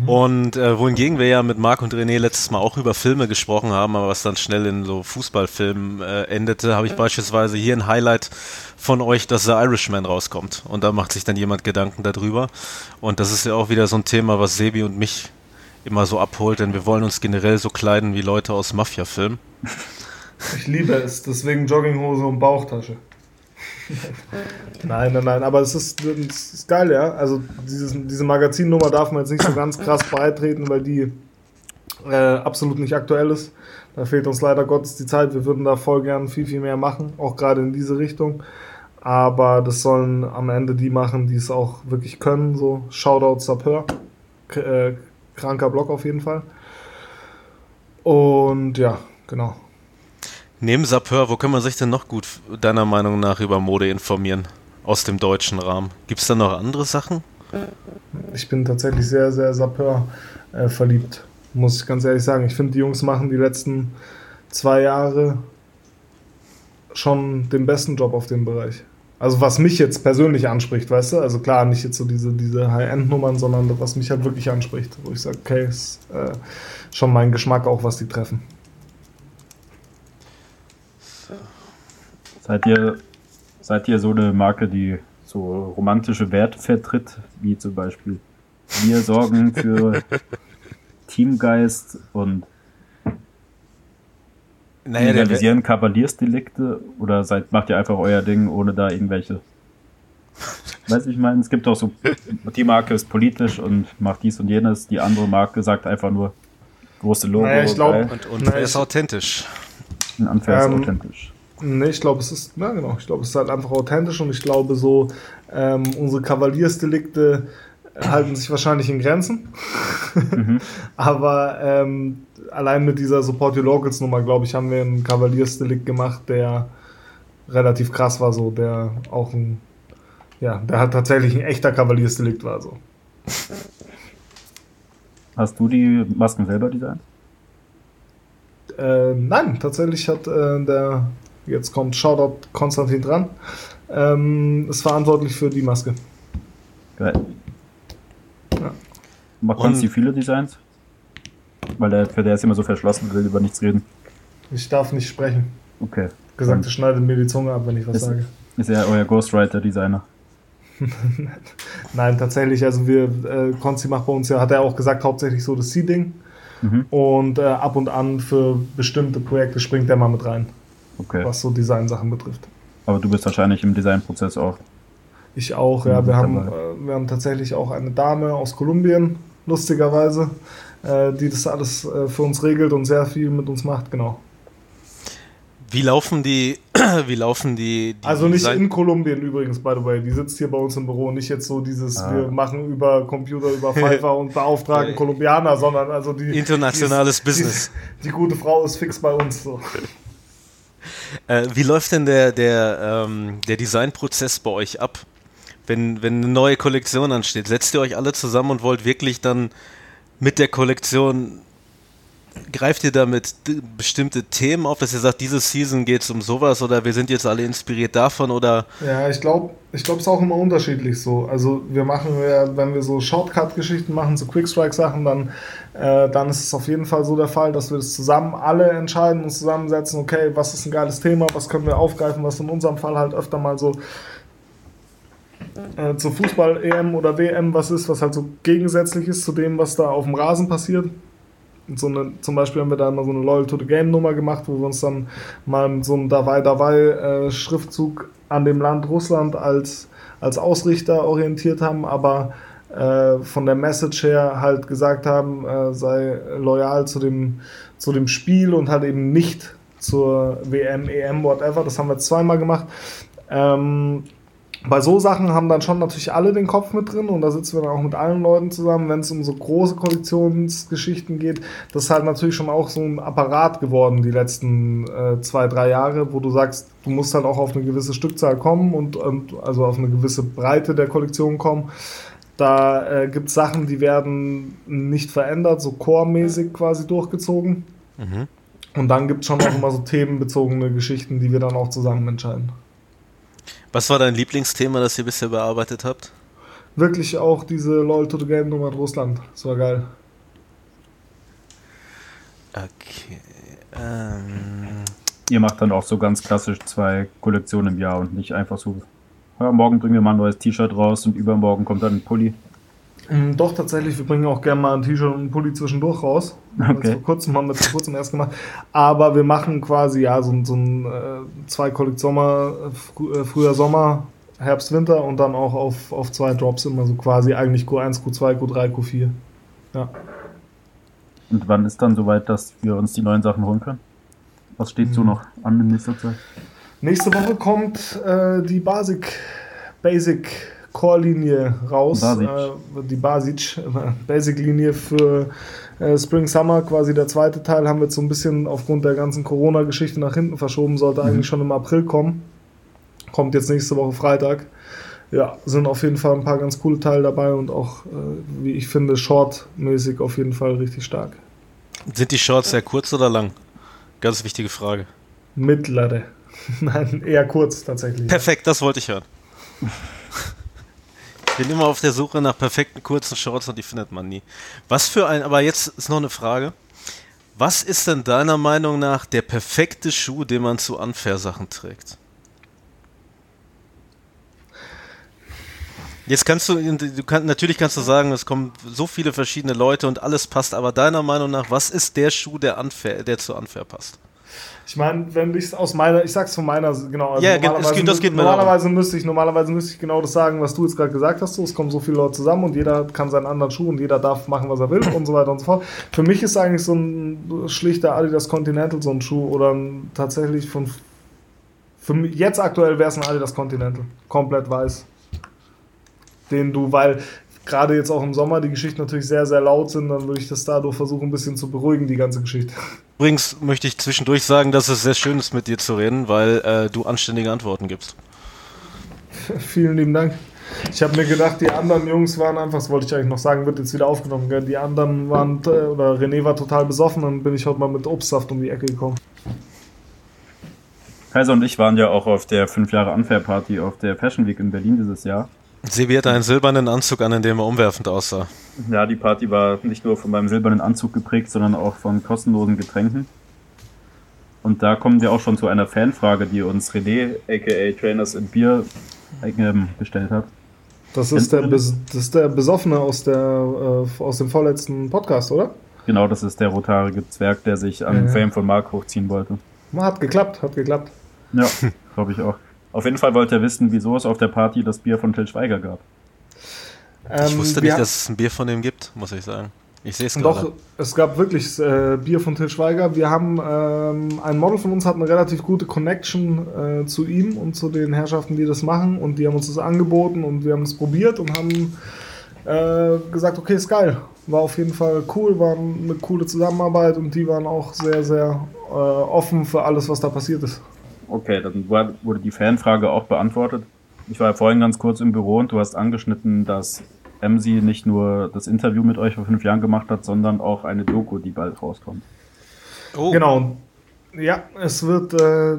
[SPEAKER 2] Mhm. Und äh, wohingegen wir ja mit Marc und René letztes Mal auch über Filme gesprochen haben, aber was dann schnell in so Fußballfilmen äh, endete, habe ich mhm. beispielsweise hier ein Highlight von euch, dass The Irishman rauskommt. Und da macht sich dann jemand Gedanken darüber. Und das ist ja auch wieder so ein Thema, was Sebi und mich immer so abholt, denn wir wollen uns generell so kleiden wie Leute aus Mafia-Filmen.
[SPEAKER 4] Ich liebe es, deswegen Jogginghose und Bauchtasche. nein, nein, nein, aber es ist, es ist geil, ja. Also dieses, diese Magazinnummer darf man jetzt nicht so ganz krass beitreten, weil die äh, absolut nicht aktuell ist. Da fehlt uns leider Gottes die Zeit. Wir würden da voll gern viel, viel mehr machen, auch gerade in diese Richtung. Aber das sollen am Ende die machen, die es auch wirklich können. So Shoutout Sapeur. K äh, kranker Block auf jeden Fall. Und ja, genau.
[SPEAKER 2] Neben Sapeur, wo kann man sich denn noch gut deiner Meinung nach über Mode informieren? Aus dem deutschen Rahmen. Gibt es da noch andere Sachen?
[SPEAKER 4] Ich bin tatsächlich sehr, sehr Sapeur äh, verliebt, muss ich ganz ehrlich sagen. Ich finde, die Jungs machen die letzten zwei Jahre schon den besten Job auf dem Bereich. Also was mich jetzt persönlich anspricht, weißt du? Also klar, nicht jetzt so diese, diese High-End-Nummern, sondern was mich halt wirklich anspricht, wo ich sage, okay, ist äh, schon mein Geschmack auch, was die treffen.
[SPEAKER 3] Seid ihr, seid ihr so eine Marke, die so romantische Werte vertritt, wie zum Beispiel wir sorgen für Teamgeist und naja, realisieren Kavaliersdelikte oder seid, macht ihr einfach euer Ding, ohne da irgendwelche. Weiß ich meine, es gibt auch so, die Marke ist politisch und macht dies und jenes, die andere Marke sagt einfach nur große Logo.
[SPEAKER 2] Naja, ich glaube, und, und naja, ist authentisch.
[SPEAKER 3] Ein Unfair ähm, ist authentisch.
[SPEAKER 4] Nee, ich glaube, es ist, na genau, ich glaube, es ist halt einfach authentisch und ich glaube, so ähm, unsere Kavaliersdelikte halten sich wahrscheinlich in Grenzen. Mhm. Aber ähm, allein mit dieser Support Your Locals Nummer, glaube ich, haben wir einen Kavaliersdelikt gemacht, der relativ krass war, so, der auch ein, ja, der hat tatsächlich ein echter Kavaliersdelikt war, so.
[SPEAKER 3] Hast du die Masken selber designt?
[SPEAKER 4] Äh, nein, tatsächlich hat äh, der jetzt kommt Shoutout Konstantin dran, ähm, ist verantwortlich für die Maske.
[SPEAKER 3] Geil. Ja. Macht Konsti viele Designs? Weil der, für der ist immer so verschlossen, will über nichts reden.
[SPEAKER 4] Ich darf nicht sprechen.
[SPEAKER 3] Okay.
[SPEAKER 4] Gesagt, es schneidet mir die Zunge ab, wenn ich was
[SPEAKER 3] ist,
[SPEAKER 4] sage.
[SPEAKER 3] Ist er euer Ghostwriter-Designer?
[SPEAKER 4] Nein, tatsächlich, also wir, äh, Konsti macht bei uns ja, hat er auch gesagt, hauptsächlich so das Seeding. Mhm. Und äh, ab und an für bestimmte Projekte springt er mal mit rein. Okay. Was so Designsachen betrifft.
[SPEAKER 3] Aber du bist wahrscheinlich im Designprozess auch.
[SPEAKER 4] Ich auch, ja. Wir haben, äh, wir haben tatsächlich auch eine Dame aus Kolumbien, lustigerweise, äh, die das alles äh, für uns regelt und sehr viel mit uns macht, genau.
[SPEAKER 2] Wie laufen die, wie laufen die,
[SPEAKER 4] die Also nicht Design in Kolumbien übrigens, by the way. Die sitzt hier bei uns im Büro. Nicht jetzt so dieses, ah. wir machen über Computer, über Pfeiffer und beauftragen Kolumbianer, sondern also die.
[SPEAKER 2] Internationales
[SPEAKER 4] die
[SPEAKER 2] Business.
[SPEAKER 4] Die, die, gute Frau ist fix bei uns. So.
[SPEAKER 2] Äh, wie läuft denn der, der, ähm, der Designprozess bei euch ab? Wenn, wenn eine neue Kollektion ansteht, setzt ihr euch alle zusammen und wollt wirklich dann mit der Kollektion greift ihr damit bestimmte Themen auf, dass ihr sagt, diese Season geht es um sowas oder wir sind jetzt alle inspiriert davon oder?
[SPEAKER 4] Ja, ich glaube, ich glaube, es ist auch immer unterschiedlich so. Also wir machen ja, wenn wir so Shortcut-Geschichten machen, so Quickstrike-Sachen, dann, äh, dann ist es auf jeden Fall so der Fall, dass wir das zusammen alle entscheiden und zusammensetzen, okay, was ist ein geiles Thema, was können wir aufgreifen, was in unserem Fall halt öfter mal so äh, zur Fußball-EM oder WM was ist, was halt so gegensätzlich ist zu dem, was da auf dem Rasen passiert so eine, zum Beispiel haben wir da immer so eine Loyal to the Game Nummer gemacht, wo wir uns dann mal mit so einem Dawei Dawei äh, Schriftzug an dem Land Russland als, als Ausrichter orientiert haben, aber äh, von der Message her halt gesagt haben, äh, sei loyal zu dem, zu dem Spiel und halt eben nicht zur WM, EM, whatever. Das haben wir zweimal gemacht. Ähm, bei so Sachen haben dann schon natürlich alle den Kopf mit drin und da sitzen wir dann auch mit allen Leuten zusammen, wenn es um so große Kollektionsgeschichten geht. Das ist halt natürlich schon auch so ein Apparat geworden die letzten äh, zwei, drei Jahre, wo du sagst, du musst halt auch auf eine gewisse Stückzahl kommen und, und also auf eine gewisse Breite der Kollektion kommen. Da äh, gibt es Sachen, die werden nicht verändert, so core-mäßig quasi durchgezogen. Mhm. Und dann gibt es schon auch immer so themenbezogene Geschichten, die wir dann auch zusammen entscheiden.
[SPEAKER 2] Was war dein Lieblingsthema, das ihr bisher bearbeitet habt?
[SPEAKER 4] Wirklich auch diese LOL to the Game Nummer in Russland. Das war geil.
[SPEAKER 3] Okay. Ähm. Ihr macht dann auch so ganz klassisch zwei Kollektionen im Jahr und nicht einfach so, ja, morgen bringen wir mal ein neues T-Shirt raus und übermorgen kommt dann ein Pulli.
[SPEAKER 4] Ähm, doch, tatsächlich, wir bringen auch gerne mal ein T-Shirt und ein Pulli zwischendurch raus. Okay. Vor kurzem haben wir vor kurzem erst gemacht. Aber wir machen quasi ja so, so ein äh, zwei Kollektsommer, äh, früher Sommer, Herbst, Winter und dann auch auf, auf zwei Drops immer so quasi eigentlich Q1, Q2, Q3, Q4. Ja.
[SPEAKER 3] Und wann ist dann soweit, dass wir uns die neuen Sachen holen können? Was steht so hm. noch an in nächster Zeit?
[SPEAKER 4] Nächste Woche kommt äh, die Basic, Basic Core-Linie raus. Basic. Äh, die Basic, Basic-Linie für äh, Spring Summer, quasi der zweite Teil, haben wir jetzt so ein bisschen aufgrund der ganzen Corona-Geschichte nach hinten verschoben, sollte mhm. eigentlich schon im April kommen. Kommt jetzt nächste Woche Freitag. Ja, sind auf jeden Fall ein paar ganz coole Teile dabei und auch, äh, wie ich finde, shortmäßig auf jeden Fall richtig stark.
[SPEAKER 2] Sind die Shorts sehr kurz oder lang? Ganz wichtige Frage.
[SPEAKER 4] Mittlere. Nein, eher kurz tatsächlich.
[SPEAKER 2] Perfekt, das wollte ich hören. bin immer auf der Suche nach perfekten kurzen Shorts und die findet man nie. Was für ein, aber jetzt ist noch eine Frage. Was ist denn deiner Meinung nach der perfekte Schuh, den man zu Unfair-Sachen trägt? Jetzt kannst du, du kann, natürlich kannst du sagen, es kommen so viele verschiedene Leute und alles passt, aber deiner Meinung nach, was ist der Schuh, der, unfair, der zu Unfair passt?
[SPEAKER 4] Ich meine, wenn ich es aus meiner, ich sag's von meiner, genau. Also
[SPEAKER 2] ja, normalerweise, geht, das geht
[SPEAKER 4] normalerweise müsste ich, normalerweise müsste ich genau das sagen, was du jetzt gerade gesagt hast. So, es kommen so viele Leute zusammen und jeder kann seinen anderen Schuh und jeder darf machen, was er will und so weiter und so fort. Für mich ist eigentlich so ein schlichter Adidas Continental so ein Schuh oder ein, tatsächlich von, für mich, jetzt aktuell wäre es ein Adidas Continental, komplett weiß. Den du, weil gerade jetzt auch im Sommer die Geschichten natürlich sehr, sehr laut sind, dann würde ich das dadurch versuchen, ein bisschen zu beruhigen, die ganze Geschichte.
[SPEAKER 2] Übrigens möchte ich zwischendurch sagen, dass es sehr schön ist, mit dir zu reden, weil äh, du anständige Antworten gibst.
[SPEAKER 4] Vielen lieben Dank. Ich habe mir gedacht, die anderen Jungs waren einfach, das wollte ich eigentlich noch sagen, wird jetzt wieder aufgenommen. Gell? Die anderen waren, äh, oder René war total besoffen und bin ich heute mal mit Obstsaft um die Ecke gekommen.
[SPEAKER 3] Kaiser und ich waren ja auch auf der 5 Jahre Unfair Party auf der Fashion Week in Berlin dieses Jahr.
[SPEAKER 2] Sebi hatte einen silbernen Anzug an, in dem er umwerfend aussah.
[SPEAKER 3] Ja, die Party war nicht nur von meinem silbernen Anzug geprägt, sondern auch von kostenlosen Getränken. Und da kommen wir auch schon zu einer Fanfrage, die uns René, aka Trainers in Bier, ähm, gestellt hat.
[SPEAKER 4] Das ist, der, das ist der Besoffene aus, der, äh, aus dem vorletzten Podcast, oder?
[SPEAKER 3] Genau, das ist der rothaarige Zwerg, der sich an ja. Fame von Mark hochziehen wollte.
[SPEAKER 4] Hat geklappt, hat geklappt.
[SPEAKER 3] Ja, glaube ich auch. Auf jeden Fall wollte er wissen, wieso es auf der Party das Bier von Till Schweiger gab.
[SPEAKER 2] ich ähm, wusste nicht, dass es ein Bier von ihm gibt, muss ich sagen. Ich sehe es gerade. Doch,
[SPEAKER 4] es gab wirklich äh, Bier von Till Schweiger. Wir haben, ähm, ein Model von uns hat eine relativ gute Connection äh, zu ihm und zu den Herrschaften, die das machen. Und die haben uns das angeboten und wir haben es probiert und haben äh, gesagt, okay, ist geil. War auf jeden Fall cool, war eine coole Zusammenarbeit und die waren auch sehr, sehr äh, offen für alles, was da passiert ist.
[SPEAKER 3] Okay, dann wurde die Fanfrage auch beantwortet. Ich war ja vorhin ganz kurz im Büro und du hast angeschnitten, dass MC nicht nur das Interview mit euch vor fünf Jahren gemacht hat, sondern auch eine Doku, die bald rauskommt.
[SPEAKER 4] Oh. Genau. Ja, es wird, äh,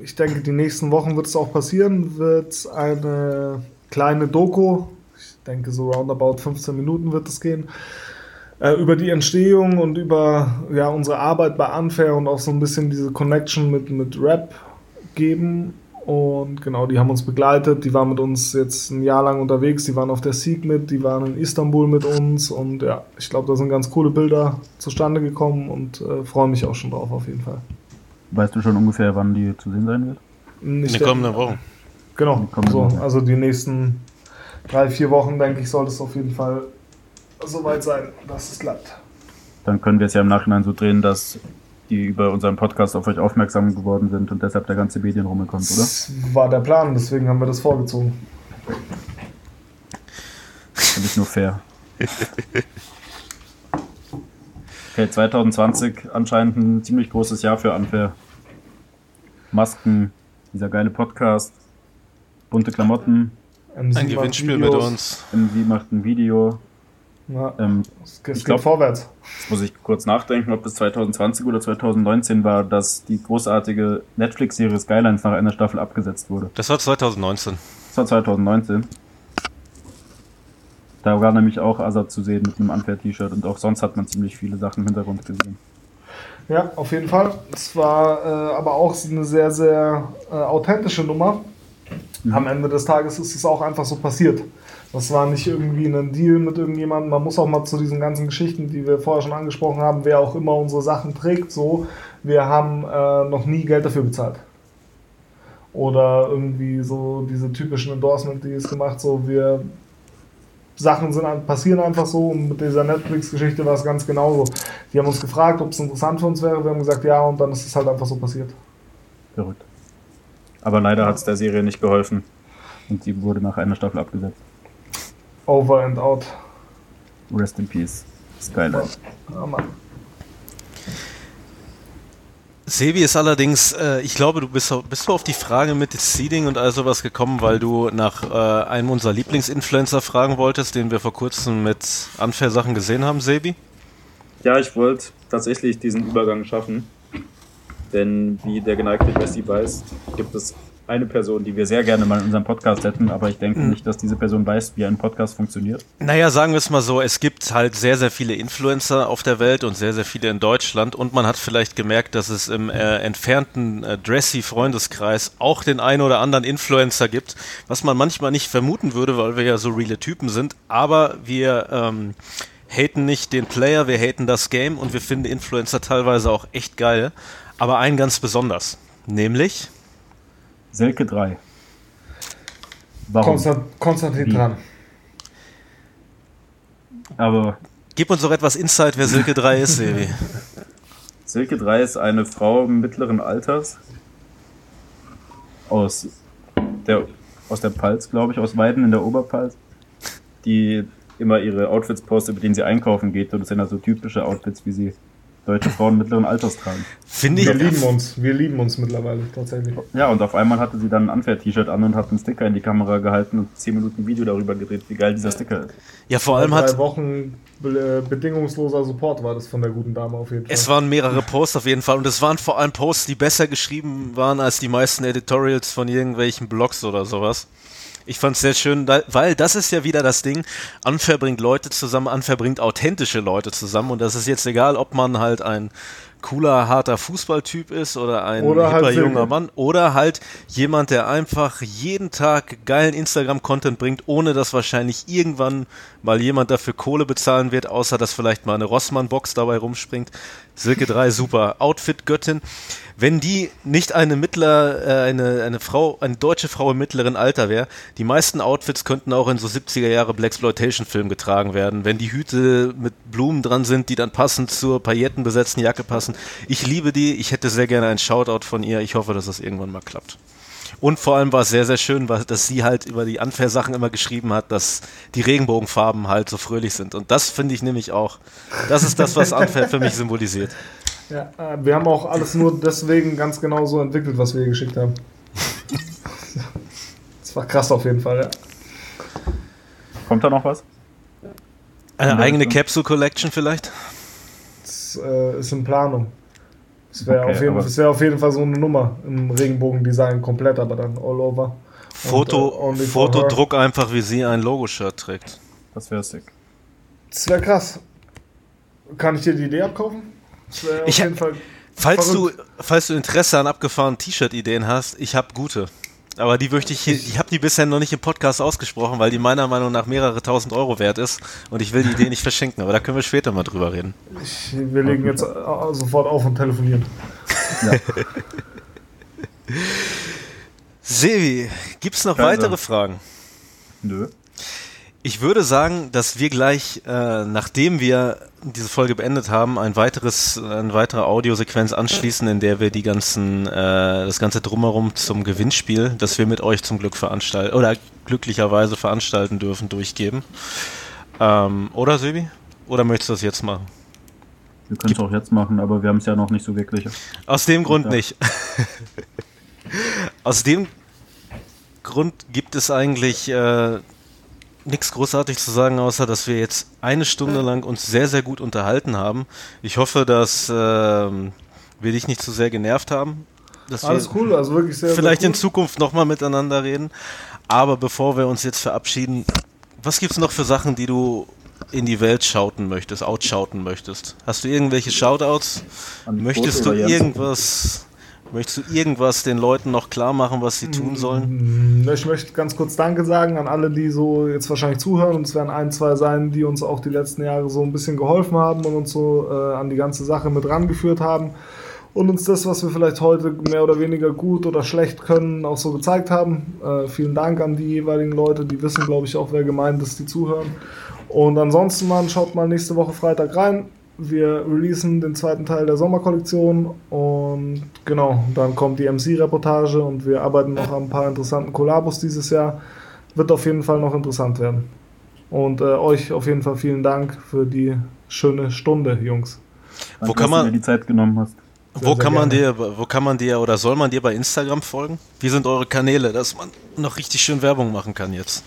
[SPEAKER 4] ich denke, die nächsten Wochen wird es auch passieren, wird eine kleine Doku, ich denke so roundabout 15 Minuten wird es gehen, äh, über die Entstehung und über ja, unsere Arbeit bei Unfair und auch so ein bisschen diese Connection mit, mit Rap geben. Und genau, die haben uns begleitet, die waren mit uns jetzt ein Jahr lang unterwegs, die waren auf der Sieg mit, die waren in Istanbul mit uns und ja, ich glaube, da sind ganz coole Bilder zustande gekommen und äh, freue mich auch schon drauf auf jeden Fall.
[SPEAKER 3] Weißt du schon ungefähr, wann die zu sehen sein wird?
[SPEAKER 2] Nicht in den kommenden Wochen.
[SPEAKER 4] Genau, so, also die nächsten drei, vier Wochen, denke ich, soll es auf jeden Fall soweit sein, dass es klappt.
[SPEAKER 3] Dann können wir es ja im Nachhinein so drehen, dass die über unseren Podcast auf euch aufmerksam geworden sind und deshalb der ganze Medienrummel kommt, oder?
[SPEAKER 4] Das war der Plan, deswegen haben wir das vorgezogen.
[SPEAKER 3] Finde ich nur fair. Okay, 2020 anscheinend ein ziemlich großes Jahr für Unfair. Masken, dieser geile Podcast, bunte Klamotten.
[SPEAKER 2] MC ein Gewinnspiel mit uns.
[SPEAKER 3] MV macht ein Video.
[SPEAKER 4] Ja, ähm, es geht glaub, vorwärts.
[SPEAKER 3] Jetzt muss ich kurz nachdenken, ob es 2020 oder 2019 war, dass die großartige Netflix-Serie Skylines nach einer Staffel abgesetzt wurde.
[SPEAKER 2] Das war 2019.
[SPEAKER 3] Das war 2019. Da war nämlich auch Azad zu sehen mit einem Unfair-T-Shirt und auch sonst hat man ziemlich viele Sachen im Hintergrund gesehen.
[SPEAKER 4] Ja, auf jeden Fall. Es war äh, aber auch eine sehr, sehr äh, authentische Nummer. Mhm. Am Ende des Tages ist es auch einfach so passiert. Das war nicht irgendwie ein Deal mit irgendjemandem. Man muss auch mal zu diesen ganzen Geschichten, die wir vorher schon angesprochen haben, wer auch immer unsere Sachen trägt, so, wir haben äh, noch nie Geld dafür bezahlt. Oder irgendwie so diese typischen Endorsement, die es gemacht, so wir Sachen sind, passieren einfach so und mit dieser Netflix-Geschichte war es ganz genauso. Die haben uns gefragt, ob es interessant für uns wäre, wir haben gesagt ja und dann ist es halt einfach so passiert.
[SPEAKER 3] Verrückt. Aber leider hat es der Serie nicht geholfen und sie wurde nach einer Staffel abgesetzt.
[SPEAKER 4] Over and out.
[SPEAKER 3] Rest in peace. Skyline. Ja, Mann.
[SPEAKER 2] Sebi ist allerdings, äh, ich glaube, du bist, bist du auf die Frage mit Seeding und all sowas gekommen, weil du nach äh, einem unserer Lieblingsinfluencer fragen wolltest, den wir vor kurzem mit Unfair-Sachen gesehen haben, Sebi?
[SPEAKER 3] Ja, ich wollte tatsächlich diesen Übergang schaffen. Denn wie der geneigte Jesse weiß, gibt es eine Person, die wir sehr gerne mal in unserem Podcast hätten, aber ich denke mhm. nicht, dass diese Person weiß, wie ein Podcast funktioniert.
[SPEAKER 2] Naja, sagen wir es mal so, es gibt halt sehr, sehr viele Influencer auf der Welt und sehr, sehr viele in Deutschland und man hat vielleicht gemerkt, dass es im äh, entfernten äh, Dressy-Freundeskreis auch den einen oder anderen Influencer gibt, was man manchmal nicht vermuten würde, weil wir ja so reale Typen sind, aber wir ähm, haten nicht den Player, wir haten das Game und wir finden Influencer teilweise auch echt geil, aber einen ganz besonders, nämlich
[SPEAKER 3] Selke 3.
[SPEAKER 4] Warum? Konstantin Wie? dran.
[SPEAKER 3] Aber.
[SPEAKER 2] Gib uns doch etwas Insight, wer Silke 3 ist, Sevi.
[SPEAKER 3] Silke 3 ist eine Frau mittleren Alters aus der, aus der Pfalz, glaube ich, aus Weiden in der Oberpfalz, die immer ihre Outfits postet, mit denen sie einkaufen geht. Und das sind ja so typische Outfits, wie sie deutsche Frauen mittleren Alters tragen.
[SPEAKER 4] Finde ich. Wir lieben uns, wir lieben uns mittlerweile tatsächlich.
[SPEAKER 3] Ja, und auf einmal hatte sie dann ein Unfair-T-Shirt an und hat einen Sticker in die Kamera gehalten und 10 Minuten Video darüber gedreht, wie geil dieser Sticker ist.
[SPEAKER 2] Ja, vor allem hat.
[SPEAKER 4] Drei Wochen bedingungsloser Support war das von der guten Dame auf jeden Fall.
[SPEAKER 2] Es waren mehrere Posts auf jeden Fall und es waren vor allem Posts, die besser geschrieben waren als die meisten Editorials von irgendwelchen Blogs oder sowas. Ich fand es sehr schön, weil das ist ja wieder das Ding. Unfair bringt Leute zusammen, Unfair bringt authentische Leute zusammen und das ist jetzt egal, ob man halt ein cooler, harter Fußballtyp ist oder ein oder hipper halt junger Mann oder halt jemand, der einfach jeden Tag geilen Instagram-Content bringt, ohne dass wahrscheinlich irgendwann mal jemand dafür Kohle bezahlen wird, außer dass vielleicht mal eine Rossmann-Box dabei rumspringt. Silke 3, super. Outfit-Göttin. Wenn die nicht eine mittler, äh, eine, eine Frau, eine deutsche Frau im mittleren Alter wäre, die meisten Outfits könnten auch in so 70er Jahre Blaxploitation-Filmen getragen werden. Wenn die Hüte mit Blumen dran sind, die dann passend zur paillettenbesetzten Jacke passen. Ich liebe die. Ich hätte sehr gerne einen Shoutout von ihr. Ich hoffe, dass das irgendwann mal klappt. Und vor allem war es sehr, sehr schön, dass sie halt über die Unfair-Sachen immer geschrieben hat, dass die Regenbogenfarben halt so fröhlich sind. Und das finde ich nämlich auch, das ist das, was Unfair für mich symbolisiert.
[SPEAKER 4] Ja, äh, wir haben auch alles nur deswegen ganz genau so entwickelt, was wir hier geschickt haben. das war krass auf jeden Fall, ja.
[SPEAKER 3] Kommt da noch was?
[SPEAKER 2] Eine eigene Capsule Collection vielleicht?
[SPEAKER 4] Das äh, ist in Planung. Das wäre
[SPEAKER 3] Okay,
[SPEAKER 4] auf, wär auf jeden Fall so eine Nummer im Regenbogendesign komplett, aber dann all over.
[SPEAKER 2] Foto,
[SPEAKER 4] Und, äh, for her.
[SPEAKER 2] Fotodruck einfach, wie sie ein Logo-Shirt trägt.
[SPEAKER 3] Das wäre sick.
[SPEAKER 4] Das wäre krass. Kann ich dir die Idee abkaufen? Wäre auf
[SPEAKER 2] Ich hab-
[SPEAKER 4] jeden Fall.
[SPEAKER 2] Falls du, falls du Interesse an abgefahrenen T-Shirt-Ideen hast, ich habe gute. Aber die möchte ich hier, ich habe die bisher noch nicht im Podcast ausgesprochen, weil die meiner Meinung nach mehrere tausend Euro wert ist und ich will die Idee nicht verschenken, aber da können wir später mal drüber reden.
[SPEAKER 4] Ich, wir legen jetzt äh, sofort auf und telefonieren.
[SPEAKER 2] Sevi, gibt's noch
[SPEAKER 3] Also.
[SPEAKER 2] weitere Fragen?
[SPEAKER 3] Nö.
[SPEAKER 2] Ich würde sagen, dass wir gleich, äh, nachdem wir diese Folge beendet haben, ein weiteres, eine weitere Audiosequenz anschließen, in der wir die ganzen, äh, das ganze Drumherum zum Gewinnspiel, das wir mit euch zum Glück veranstalten oder glücklicherweise veranstalten dürfen, durchgeben. Ähm, oder Sebi? Oder möchtest du das jetzt machen?
[SPEAKER 3] Wir können es auch jetzt machen, aber wir haben es ja noch nicht so wirklich.
[SPEAKER 2] Aus dem Grund
[SPEAKER 3] Ja.
[SPEAKER 2] nicht. Aus dem Grund gibt es eigentlich äh, nichts großartig zu sagen, außer dass wir jetzt eine Stunde lang uns sehr, sehr gut unterhalten haben. Ich hoffe, dass ähm, wir dich nicht zu sehr genervt haben. Dass
[SPEAKER 4] Alles
[SPEAKER 2] wir
[SPEAKER 4] cool, also wirklich sehr,
[SPEAKER 2] vielleicht
[SPEAKER 4] sehr
[SPEAKER 2] in
[SPEAKER 4] cool.
[SPEAKER 2] Zukunft nochmal miteinander reden. Aber bevor wir uns jetzt verabschieden, was gibt es noch für Sachen, die du in die Welt schauten möchtest, outschauten möchtest? Hast du irgendwelche Shoutouts? Möchtest du irgendwas, möchtest du irgendwas den Leuten noch klar machen, was sie tun sollen?
[SPEAKER 4] Mm, Ich möchte ganz kurz Danke sagen an alle, die so jetzt wahrscheinlich zuhören. Und es werden ein, zwei sein, die uns auch die letzten Jahre so ein bisschen geholfen haben und uns so äh, an die ganze Sache mit rangeführt haben. Und uns das, was wir vielleicht heute mehr oder weniger gut oder schlecht können, auch so gezeigt haben. Äh, vielen Dank an die jeweiligen Leute. Die wissen, glaube ich, auch, wer gemeint ist, die zuhören. Und ansonsten, Mann, schaut mal nächste Woche Freitag rein. Wir releasen den zweiten Teil der Sommerkollektion und genau, dann kommt die MC-Reportage und wir arbeiten noch an ein paar interessanten Kollabos dieses Jahr. Wird auf jeden Fall noch interessant werden. Und äh, euch auf jeden Fall vielen Dank für die schöne Stunde, Jungs.
[SPEAKER 3] Danke,
[SPEAKER 2] Wo kann
[SPEAKER 3] dass
[SPEAKER 2] man-
[SPEAKER 3] du dir die Zeit genommen hast.
[SPEAKER 4] Sehr,
[SPEAKER 2] Wo
[SPEAKER 4] sehr
[SPEAKER 2] kann man dir, wo kann man dir oder soll man dir bei Instagram folgen? Wie sind eure Kanäle, dass man noch richtig schön Werbung machen kann jetzt?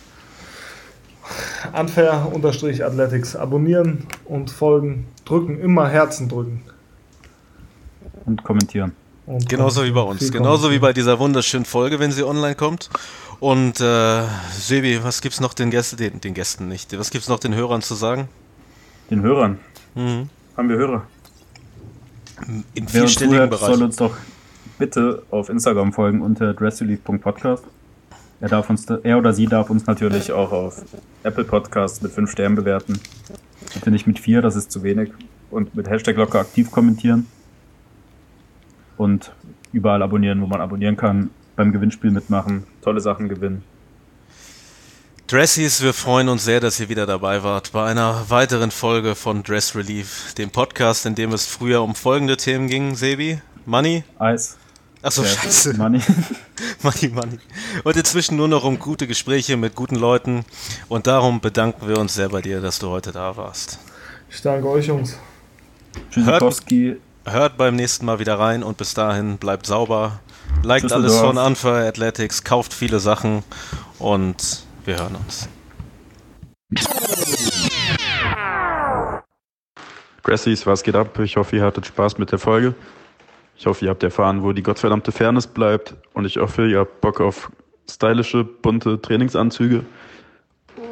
[SPEAKER 4] Unfair-Athletics. Abonnieren und folgen. Drücken, immer Herzen drücken.
[SPEAKER 3] Und kommentieren.
[SPEAKER 4] Und
[SPEAKER 2] Genauso wie bei uns. Genauso wie bei dieser wunderschönen Folge, wenn sie online kommt. Und äh, Sebi, was gibt's noch den Gästen, den, den Gästen nicht? Was gibt's noch den Hörern zu sagen?
[SPEAKER 3] Den Hörern.
[SPEAKER 2] Mhm.
[SPEAKER 3] Haben wir Hörer? Uns
[SPEAKER 2] vierstelligen
[SPEAKER 3] zuhört, soll
[SPEAKER 2] Bereich.
[SPEAKER 3] uns doch bitte auf Instagram folgen unter dressrelief.podcast. Er, darf uns, er oder sie darf uns natürlich auch auf Apple Podcasts mit 5 Sternen bewerten. Bitte nicht mit 4, das ist zu wenig. Und mit Hashtag locker aktiv kommentieren. Und überall abonnieren, wo man abonnieren kann. Beim Gewinnspiel mitmachen, tolle Sachen gewinnen.
[SPEAKER 2] Dressies, wir freuen uns sehr, dass ihr wieder dabei wart bei einer weiteren Folge von Dress Relief, dem Podcast, in dem es früher um folgende Themen ging, Sebi. Money?
[SPEAKER 3] Eis.
[SPEAKER 2] Achso,
[SPEAKER 3] Ja,
[SPEAKER 2] scheiße.
[SPEAKER 3] Money.
[SPEAKER 2] Money, Money. Und inzwischen nur noch um gute Gespräche mit guten Leuten. Und darum bedanken wir uns sehr bei dir, dass du heute da warst.
[SPEAKER 4] Ich danke euch, Jungs.
[SPEAKER 3] Tschüssikowski.
[SPEAKER 2] Hört beim nächsten Mal wieder rein und bis dahin bleibt sauber. Liked alles von Unfair Athletics, kauft viele Sachen und wir hören uns.
[SPEAKER 5] Grassies, was geht ab? Ich hoffe, ihr hattet Spaß mit der Folge. Ich hoffe, ihr habt erfahren, wo die gottverdammte Fairness bleibt. Und ich hoffe, ihr habt Bock auf stylische, bunte Trainingsanzüge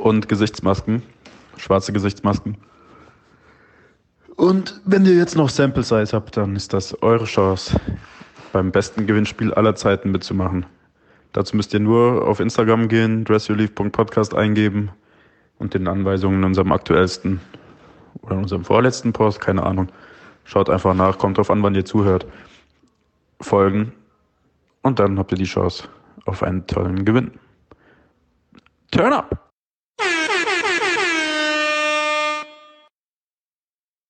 [SPEAKER 5] und Gesichtsmasken. Schwarze Gesichtsmasken. Und wenn ihr jetzt noch Sample Size habt, dann ist das eure Chance, beim besten Gewinnspiel aller Zeiten mitzumachen. Dazu müsst ihr nur auf Instagram gehen, dressrelief.podcast eingeben und den Anweisungen in unserem aktuellsten oder in unserem vorletzten Post, keine Ahnung. Schaut einfach nach, kommt drauf an, wann ihr zuhört. Folgen und dann habt ihr die Chance auf einen tollen Gewinn. Turn up!